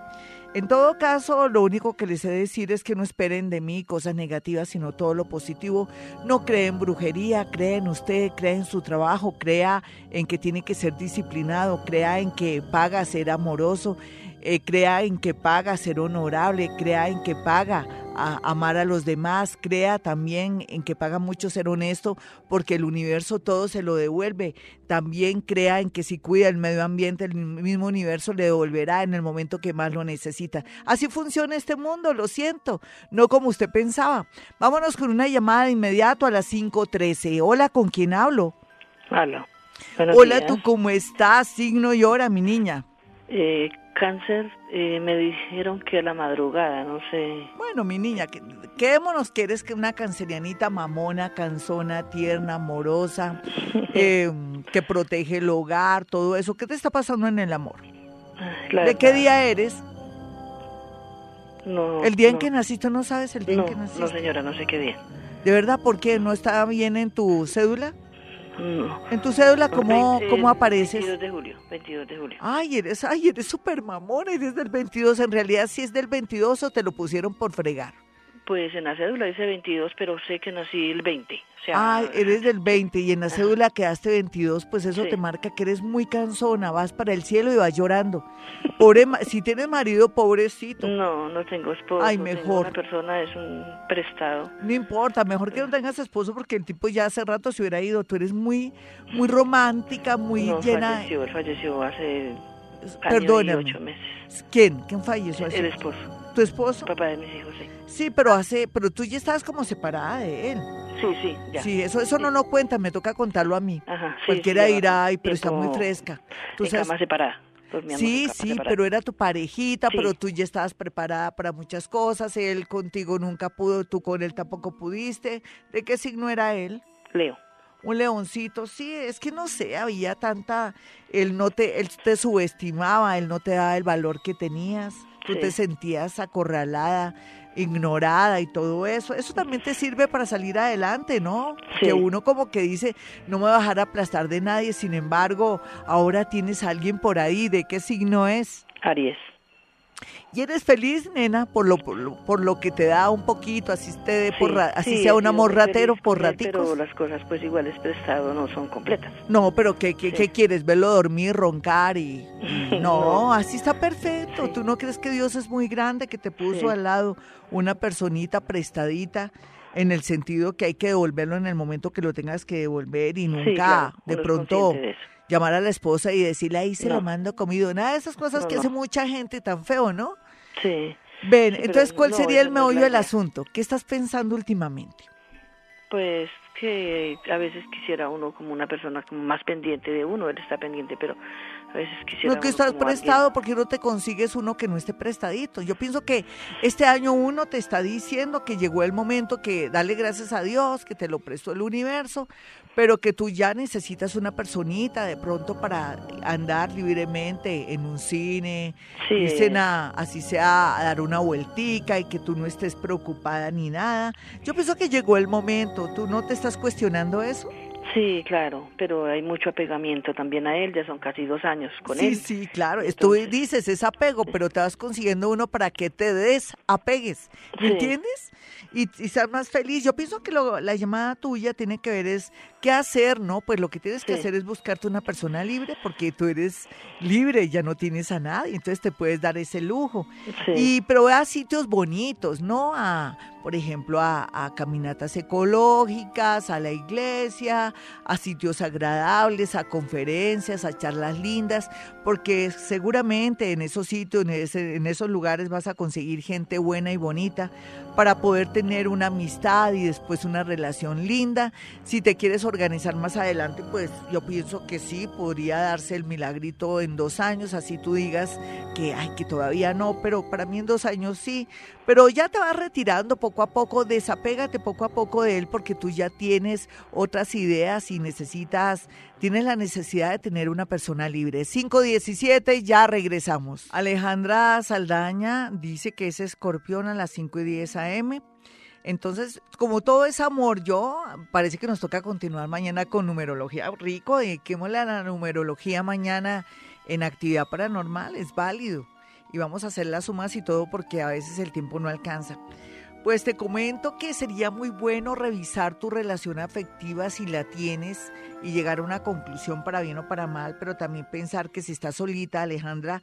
En todo caso, lo único que les he de decir es que no esperen de mí cosas negativas, sino todo lo positivo. No creen en brujería, creen en usted, cree en su trabajo, crea en que tiene que ser disciplinado, crea en que paga ser amoroso, eh, crea en que paga ser honorable, crea en que paga a amar a los demás, crea también en que paga mucho ser honesto porque el universo todo se lo devuelve. También crea en que si cuida el medio ambiente, el mismo universo le devolverá en el momento que más lo necesita. Así funciona este mundo, lo siento, no como usted pensaba. Vámonos con una llamada de inmediato a las 5.13. Hola, ¿con quién hablo? Hola. Hola, ¿tú cómo estás? Signo y hora, mi niña. Eh, cáncer eh, me dijeron que a la madrugada, no sé. Bueno, mi niña, ¿qué, qué nos quieres que una cancerianita mamona, cansona, tierna, amorosa, em, que protege el hogar, todo eso? ¿Qué te está pasando en el amor? ¿De qué día eres? No. ¿El día en que naciste no sabes el día en que naciste? No, señora, no sé qué día. ¿De verdad? ¿Por qué? ¿No está bien en tu cédula? No. ¿En tu cédula cómo, cómo apareces? 22 de julio, 22 de julio. Ay, eres, ay, eres súper mamón, eres del 22. En realidad, si es del 22 o te lo pusieron por fregar. Pues en la cédula dice 22, pero sé que nací el 20. O sea, Ay, eres del 20 y en la cédula quedaste 22, pues eso te marca que eres muy cansona, vas para el cielo y vas llorando. Pobre, si tienes marido, pobrecito. No, no tengo esposo. Ay, mejor. Una persona es un prestado. No importa, mejor que no tengas esposo porque el tipo ya hace rato se hubiera ido. Tú eres muy, muy romántica, muy no, llena. Falleció, él falleció hace Perdóname. ocho meses. ¿Quién? ¿Quién falleció? El esposo. ¿Tu esposo? Papá de mis hijos, sí. Sí, pero hace, pero tú ya estabas como separada de él. Sí, sí, ya. Sí, eso, eso no lo cuenta, me toca contarlo a mí. Ajá, sí, Cualquiera sí, dirá, ay, pero está muy fresca. Tú sabes... cama separada. Sí, sí, pero era tu parejita, pero tú ya estabas preparada para muchas cosas. Él contigo nunca pudo, tú con él tampoco pudiste. ¿De qué signo era él? Leo. Un leoncito, sí, es que no sé, había tanta, él no te, él te subestimaba, él no te daba el valor que tenías, tú Sí. te sentías acorralada, ignorada y todo eso. Eso también te sirve para salir adelante, ¿no? Sí. Que uno como que dice, no me voy a dejar aplastar de nadie, sin embargo, ahora tienes a alguien por ahí, ¿de qué signo es? Aries. Y eres feliz, nena, por lo, por lo, por lo que te da un poquito, así, te por Sí, ra- así sí, sea un amor ratero por raticos. Pero las cosas pues igual es prestado, no son completas. No, pero ¿qué, qué, Sí. qué quieres? ¿Verlo dormir, roncar y...? No, No. así está perfecto. ¿Tú no crees que Dios es muy grande, que te puso al lado una personita prestadita en el sentido que hay que devolverlo en el momento que lo tengas que devolver y Sí, nunca claro, de pronto de llamar a la esposa y decirle, ahí se lo mando comido? Nada de esas cosas No, que no. hace mucha gente tan feo, ¿no? Sí. Ven, Sí, entonces, ¿cuál no, sería el meollo del asunto? ¿Qué estás pensando últimamente? Pues que a veces quisiera uno como una persona como más pendiente de uno, él está pendiente, pero a veces quisiera No que uno estás alguien- prestado porque no te consigues uno que no esté prestadito. Yo pienso que este año uno te está diciendo que llegó el momento que dale gracias a Dios, que te lo prestó el universo, pero que tú ya necesitas una personita de pronto para andar libremente en un cine, Sí, dicen a, así sea a dar una vueltica y que tú no estés preocupada ni nada. Yo pienso que llegó el momento. ¿Tú no te estás cuestionando eso? sí, claro, pero hay mucho apegamiento también a él, ya son casi dos años con sí, él. Sí, claro. Tú Entonces- dices es apego, pero te vas consiguiendo uno para que te desapegues. ¿Me Sí. entiendes? Y, y seas más feliz. Yo pienso que lo- la llamada tuya tiene que ver es qué hacer, ¿no? Pues lo que tienes que hacer es buscarte una persona libre porque tú eres libre, ya no tienes a nadie, entonces te puedes dar ese lujo. Sí. Y pero a sitios bonitos, ¿no? A, por ejemplo, a, a caminatas ecológicas, a la iglesia, a sitios agradables, a conferencias, a charlas lindas, porque seguramente en esos sitios, en, esos lugares vas a conseguir gente buena y bonita para poder tener una amistad y después una relación linda. Si te quieres organizar más adelante, pues yo pienso que sí, podría darse el milagrito en dos años, así tú digas que, ay, que todavía no, pero para mí en dos años sí. Pero ya te vas retirando poco a poco, desapégate poco a poco de él porque tú ya tienes otras ideas y necesitas, tienes la necesidad de tener una persona libre. 517, ya regresamos. Alejandra Saldaña dice que es escorpión a las 5 y 10 AM. Entonces, como todo es amor, yo parece que nos toca continuar mañana con numerología. Rico, dediquémosle a la numerología mañana en actividad paranormal, es válido. Y vamos a hacer las sumas y todo porque a veces el tiempo no alcanza. Pues te comento que sería muy bueno revisar tu relación afectiva si la tienes y llegar a una conclusión para bien o para mal, pero también pensar que si estás solita, Alejandra,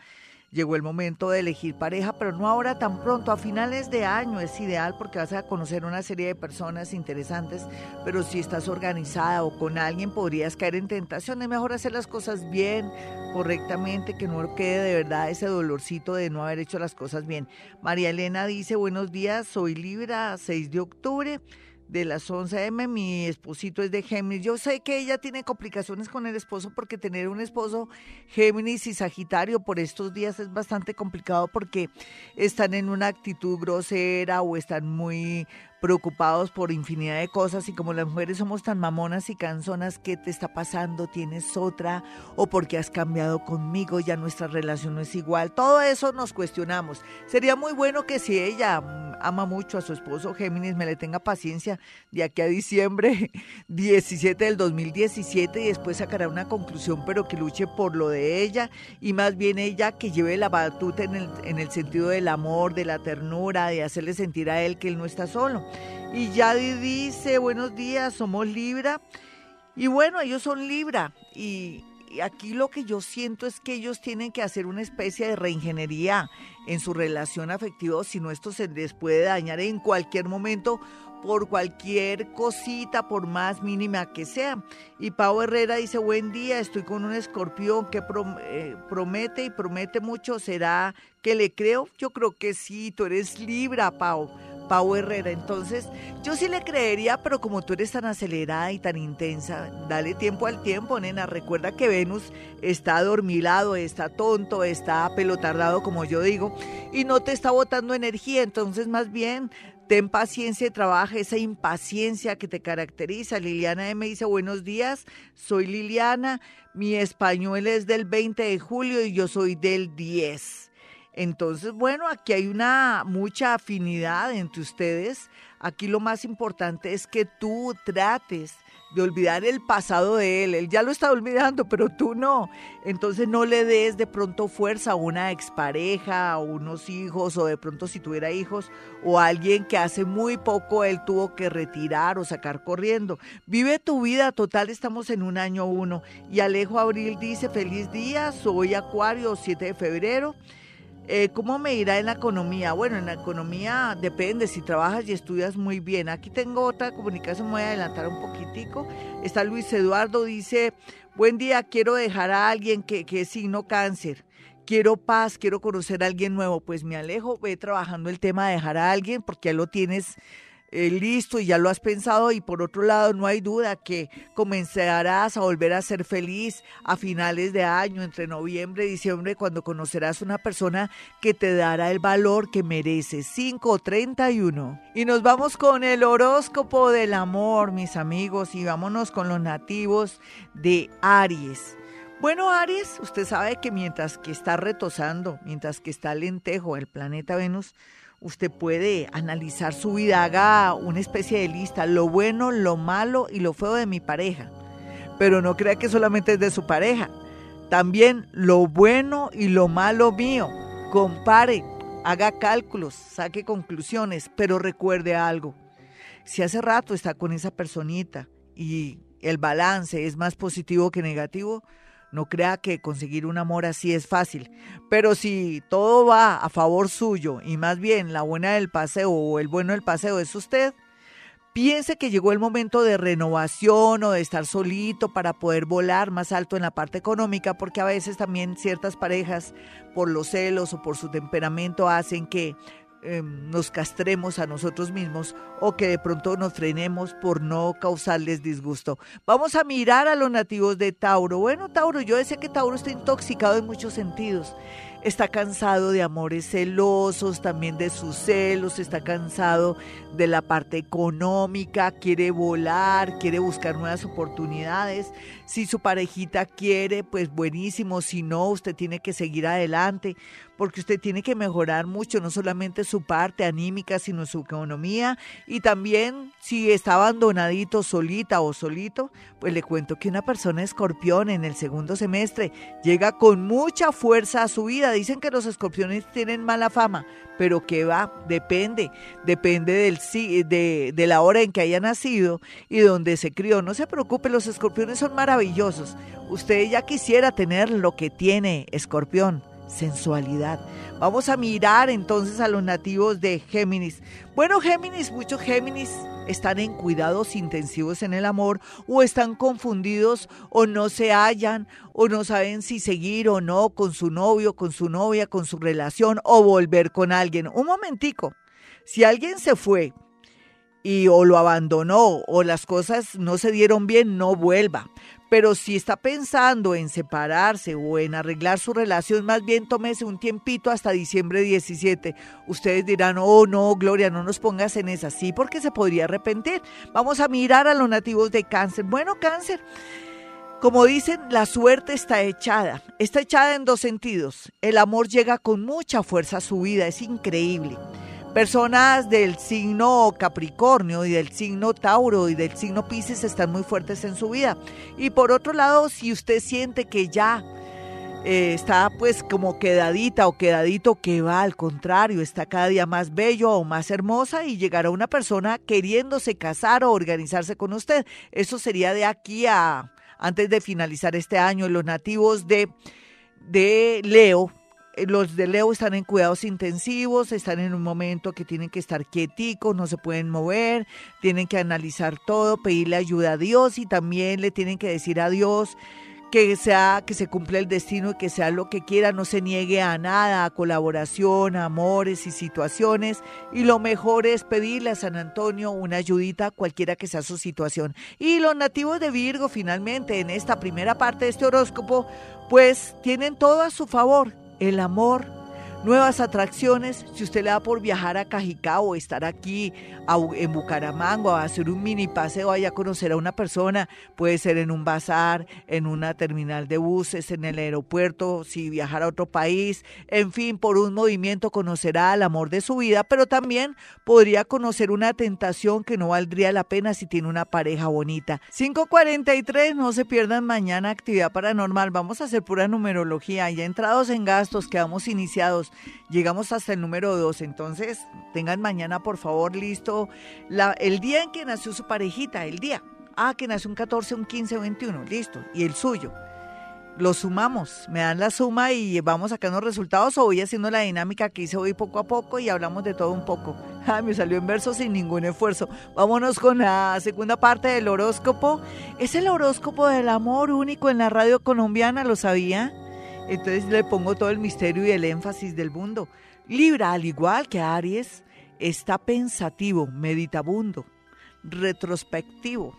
llegó el momento de elegir pareja, pero no ahora tan pronto, a finales de año es ideal porque vas a conocer una serie de personas interesantes, pero si estás organizada o con alguien podrías caer en tentación, es mejor hacer las cosas bien, correctamente, que no quede de verdad ese dolorcito de no haber hecho las cosas bien. María Elena dice, buenos días, soy Libra, 6 de octubre de las 11 m, mi esposito es de Géminis. Yo sé que ella tiene complicaciones con el esposo porque tener un esposo Géminis y Sagitario por estos días es bastante complicado porque están en una actitud grosera o están muy preocupados por infinidad de cosas y como las mujeres somos tan mamonas y canzonas, ¿qué te está pasando? ¿Tienes otra? ¿O porque has cambiado conmigo? Ya nuestra relación no es igual. Todo eso nos cuestionamos. Sería muy bueno que si ella ama mucho a su esposo Géminis, me le tenga paciencia de aquí a diciembre 17 del 2017 y después sacará una conclusión, pero que luche por lo de ella y más bien ella que lleve la batuta en el, en el sentido del amor, de la ternura, de hacerle sentir a él que él no está solo. Y Yadi dice, buenos días, somos Libra. Y bueno, ellos son Libra. Y, aquí lo que yo siento es que ellos tienen que hacer una especie de reingeniería en su relación afectiva, si no esto se les puede dañar en cualquier momento por cualquier cosita, por más mínima que sea. Y Pau Herrera dice, buen día, estoy con un escorpión que eh, promete y promete mucho, ¿será que le creo? Yo creo que sí, tú eres Libra, Pau. Pau Herrera. Entonces, yo sí le creería, pero como tú eres tan acelerada y tan intensa, dale tiempo al tiempo, nena. Recuerda que Venus está adormilado, está tonto, está pelotardado, como yo digo, y no te está botando energía. Entonces, más bien, ten paciencia y trabaja esa impaciencia que te caracteriza. Liliana M dice, buenos días, soy Liliana, mi español es del 20 de julio y yo soy del 10. Entonces, bueno, aquí hay una mucha afinidad entre ustedes. Aquí lo más importante es que tú trates de olvidar el pasado de él. Él ya lo está olvidando, pero tú no. Entonces no le des de pronto fuerza a una expareja, a unos hijos, o de pronto si tuviera hijos, o a alguien que hace muy poco él tuvo que retirar o sacar corriendo. Vive tu vida total, estamos en un año uno. Y Alejo Abril dice, feliz día, soy Acuario, 7 de febrero. Eh, ¿Cómo me irá en la economía? Bueno, en la economía depende si trabajas y estudias muy bien. Aquí tengo otra comunicación, me voy a adelantar un poquitico. Está Luis Eduardo, dice, buen día, quiero dejar a alguien que, que es signo cáncer. Quiero paz, quiero conocer a alguien nuevo. Pues me alejo, ve trabajando el tema de dejar a alguien porque ya lo tienes eh, listo y ya lo has pensado y por otro lado no hay duda que comenzarás a volver a ser feliz a finales de año, entre noviembre y diciembre, cuando conocerás una persona que te dará el valor que mereces. 531. Y nos vamos con el horóscopo del amor, mis amigos, y vámonos con los nativos de Aries. Bueno, Aries, usted sabe que mientras que está retosando, mientras que está lentejo el planeta Venus, usted puede analizar su vida, haga una especie de lista, lo bueno, lo malo y lo feo de mi pareja. Pero no crea que solamente es de su pareja, también lo bueno y lo malo mío. Compare, haga cálculos, saque conclusiones, pero recuerde algo. Si hace rato está con esa personita y el balance es más positivo que negativo, no crea que conseguir un amor así es fácil, pero si todo va a favor suyo y más bien la buena del paseo o el bueno del paseo es usted, piense que llegó el momento de renovación o de estar solito para poder volar más alto en la parte económica, porque a veces también ciertas parejas, por los celos o por su temperamento, hacen que Em, nos castremos a nosotros mismos o que de pronto nos frenemos por no causarles disgusto. Vamos a mirar a los nativos de Tauro. Bueno, Tauro, yo decía que Tauro está intoxicado en muchos sentidos está cansado de amores celosos, también de sus celos, está cansado de la parte económica, quiere volar, quiere buscar nuevas oportunidades. Si su parejita quiere, pues buenísimo, si no, usted tiene que seguir adelante, porque usted tiene que mejorar mucho, no solamente su parte anímica, sino su economía. Y también si está abandonadito, solita o solito, pues le cuento que una persona escorpión en el segundo semestre llega con mucha fuerza a su vida. Dicen que los escorpiones tienen mala fama, pero que va, depende, depende del, de, de la hora en que haya nacido y donde se crió. No se preocupe, los escorpiones son maravillosos. Usted ya quisiera tener lo que tiene escorpión sensualidad. Vamos a mirar entonces a los nativos de Géminis. Bueno, Géminis, muchos Géminis están en cuidados intensivos en el amor o están confundidos o no se hallan o no saben si seguir o no con su novio, con su novia, con su relación o volver con alguien. Un momentico. Si alguien se fue y o lo abandonó o las cosas no se dieron bien, no vuelva. Pero si está pensando en separarse o en arreglar su relación, más bien tómese un tiempito hasta diciembre 17. Ustedes dirán, oh no, Gloria, no nos pongas en esa. Sí, porque se podría arrepentir. Vamos a mirar a los nativos de cáncer. Bueno, cáncer. Como dicen, la suerte está echada. Está echada en dos sentidos. El amor llega con mucha fuerza a su vida, es increíble. Personas del signo Capricornio y del signo Tauro y del signo Pisces están muy fuertes en su vida. Y por otro lado, si usted siente que ya eh, está pues como quedadita o quedadito que va al contrario, está cada día más bello o más hermosa y llegará una persona queriéndose casar o organizarse con usted. Eso sería de aquí a antes de finalizar este año. Los nativos de, de Leo los de Leo están en cuidados intensivos, están en un momento que tienen que estar quieticos, no se pueden mover, tienen que analizar todo, pedirle ayuda a Dios y también le tienen que decir a Dios que sea que se cumpla el destino y que sea lo que quiera, no se niegue a nada, a colaboración, a amores y situaciones. Y lo mejor es pedirle a San Antonio una ayudita, cualquiera que sea su situación. Y los nativos de Virgo, finalmente, en esta primera parte de este horóscopo, pues tienen todo a su favor el amor, nuevas atracciones. Si usted le da por viajar a Cajicá o estar aquí en Bucaramanga, a hacer un mini paseo, vaya a conocer a una persona, puede ser en un bazar, en una terminal de buses, en el aeropuerto, si viajar a otro país, en fin, por un movimiento conocerá al amor de su vida, pero también podría conocer una tentación que no valdría la pena si tiene una pareja bonita. 543, no se pierdan mañana actividad paranormal, vamos a hacer pura numerología, ya entrados en gastos, quedamos iniciados, llegamos hasta el número 2, entonces tengan mañana por favor listo el día en que nació su parejita, el día. Ah, que nació un 14, un 15, un 21, listo. Y el suyo. Lo sumamos, me dan la suma y vamos sacando resultados o voy haciendo la dinámica que hice hoy poco a poco y hablamos de todo un poco. Ah, me salió en verso sin ningún esfuerzo. Vámonos con la segunda parte del horóscopo. Es el horóscopo del amor único en la radio colombiana, ¿lo sabía? Entonces le pongo todo el misterio y el énfasis del mundo. Libra, al igual que Aries, está pensativo, meditabundo, retrospectivo,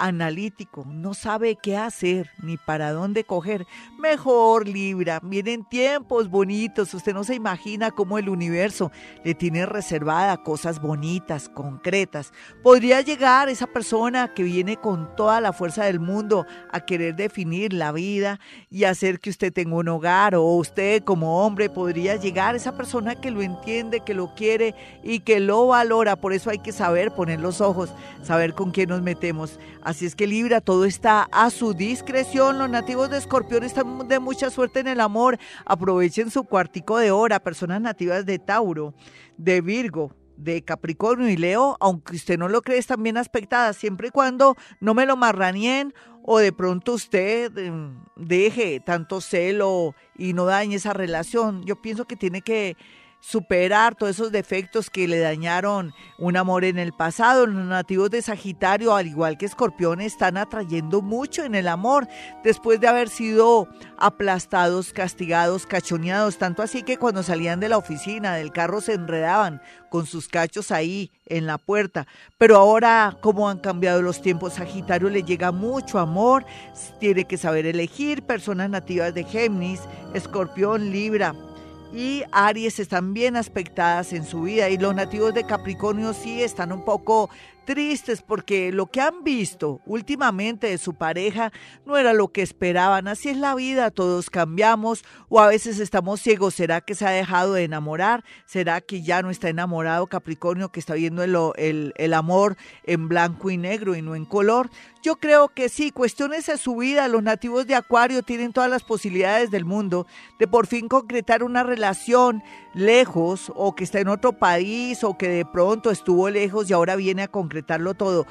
analítico, no sabe qué hacer ni para dónde coger. Mejor Libra, vienen tiempos bonitos, usted no se imagina cómo el universo le tiene reservada cosas bonitas, concretas. Podría llegar esa persona que viene con toda la fuerza del mundo a querer definir la vida y hacer que usted tenga un hogar o usted como hombre podría llegar esa persona que lo entiende, que lo quiere y que lo valora. Por eso hay que saber poner los ojos, saber con quién nos metemos. Así es que Libra, todo está a su discreción. Los nativos de Escorpión están de mucha suerte en el amor. Aprovechen su cuartico de hora. Personas nativas de Tauro, de Virgo, de Capricornio y Leo, aunque usted no lo cree, están bien aspectadas, siempre y cuando no me lo marranien o de pronto usted em, deje tanto celo y no dañe esa relación. Yo pienso que tiene que superar todos esos defectos que le dañaron un amor en el pasado. Los nativos de Sagitario, al igual que Escorpión, están atrayendo mucho en el amor después de haber sido aplastados, castigados, cachoneados, tanto así que cuando salían de la oficina, del carro, se enredaban con sus cachos ahí en la puerta. Pero ahora, como han cambiado los tiempos, Sagitario le llega mucho amor, tiene que saber elegir personas nativas de Géminis, Escorpión, Libra y Aries están bien aspectadas en su vida y los nativos de Capricornio sí están un poco tristes porque lo que han visto últimamente de su pareja no era lo que esperaban. Así es la vida, todos cambiamos o a veces estamos ciegos. ¿Será que se ha dejado de enamorar? ¿Será que ya no está enamorado Capricornio, que está viendo el, el, el amor en blanco y negro y no en color? Yo creo que sí, cuestiones de su vida. Los nativos de Acuario tienen todas las posibilidades del mundo de por fin concretar una relación lejos o que está en otro país o que de pronto estuvo lejos y ahora viene a concretarlo todo.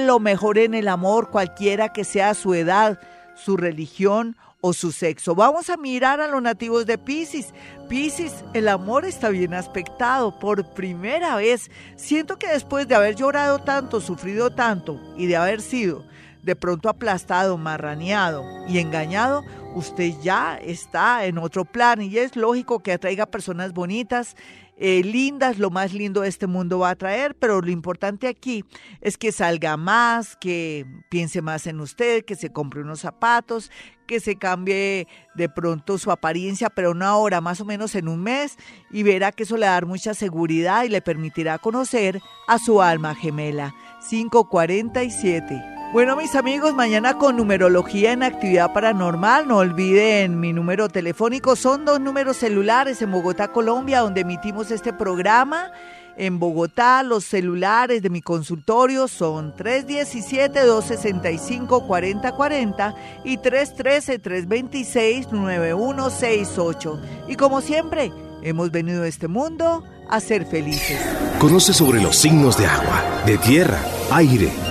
Lo mejor en el amor, cualquiera que sea su edad, su religión o su sexo. Vamos a mirar a los nativos de Pisces. Pisces, el amor está bien aspectado por primera vez. Siento que después de haber llorado tanto, sufrido tanto y de haber sido de pronto aplastado, marraneado y engañado, usted ya está en otro plan y es lógico que atraiga personas bonitas, eh, lindas, lo más lindo de este mundo va a traer, pero lo importante aquí es que salga más, que piense más en usted, que se compre unos zapatos, que se cambie de pronto su apariencia, pero una hora, más o menos en un mes, y verá que eso le da mucha seguridad y le permitirá conocer a su alma gemela. 547. Bueno, mis amigos, mañana con numerología en actividad paranormal. No olviden mi número telefónico. Son dos números celulares en Bogotá, Colombia, donde emitimos este programa. En Bogotá, los celulares de mi consultorio son 317-265-4040 y 313-326-9168. Y como siempre, hemos venido a este mundo a ser felices. Conoce sobre los signos de agua, de tierra, aire,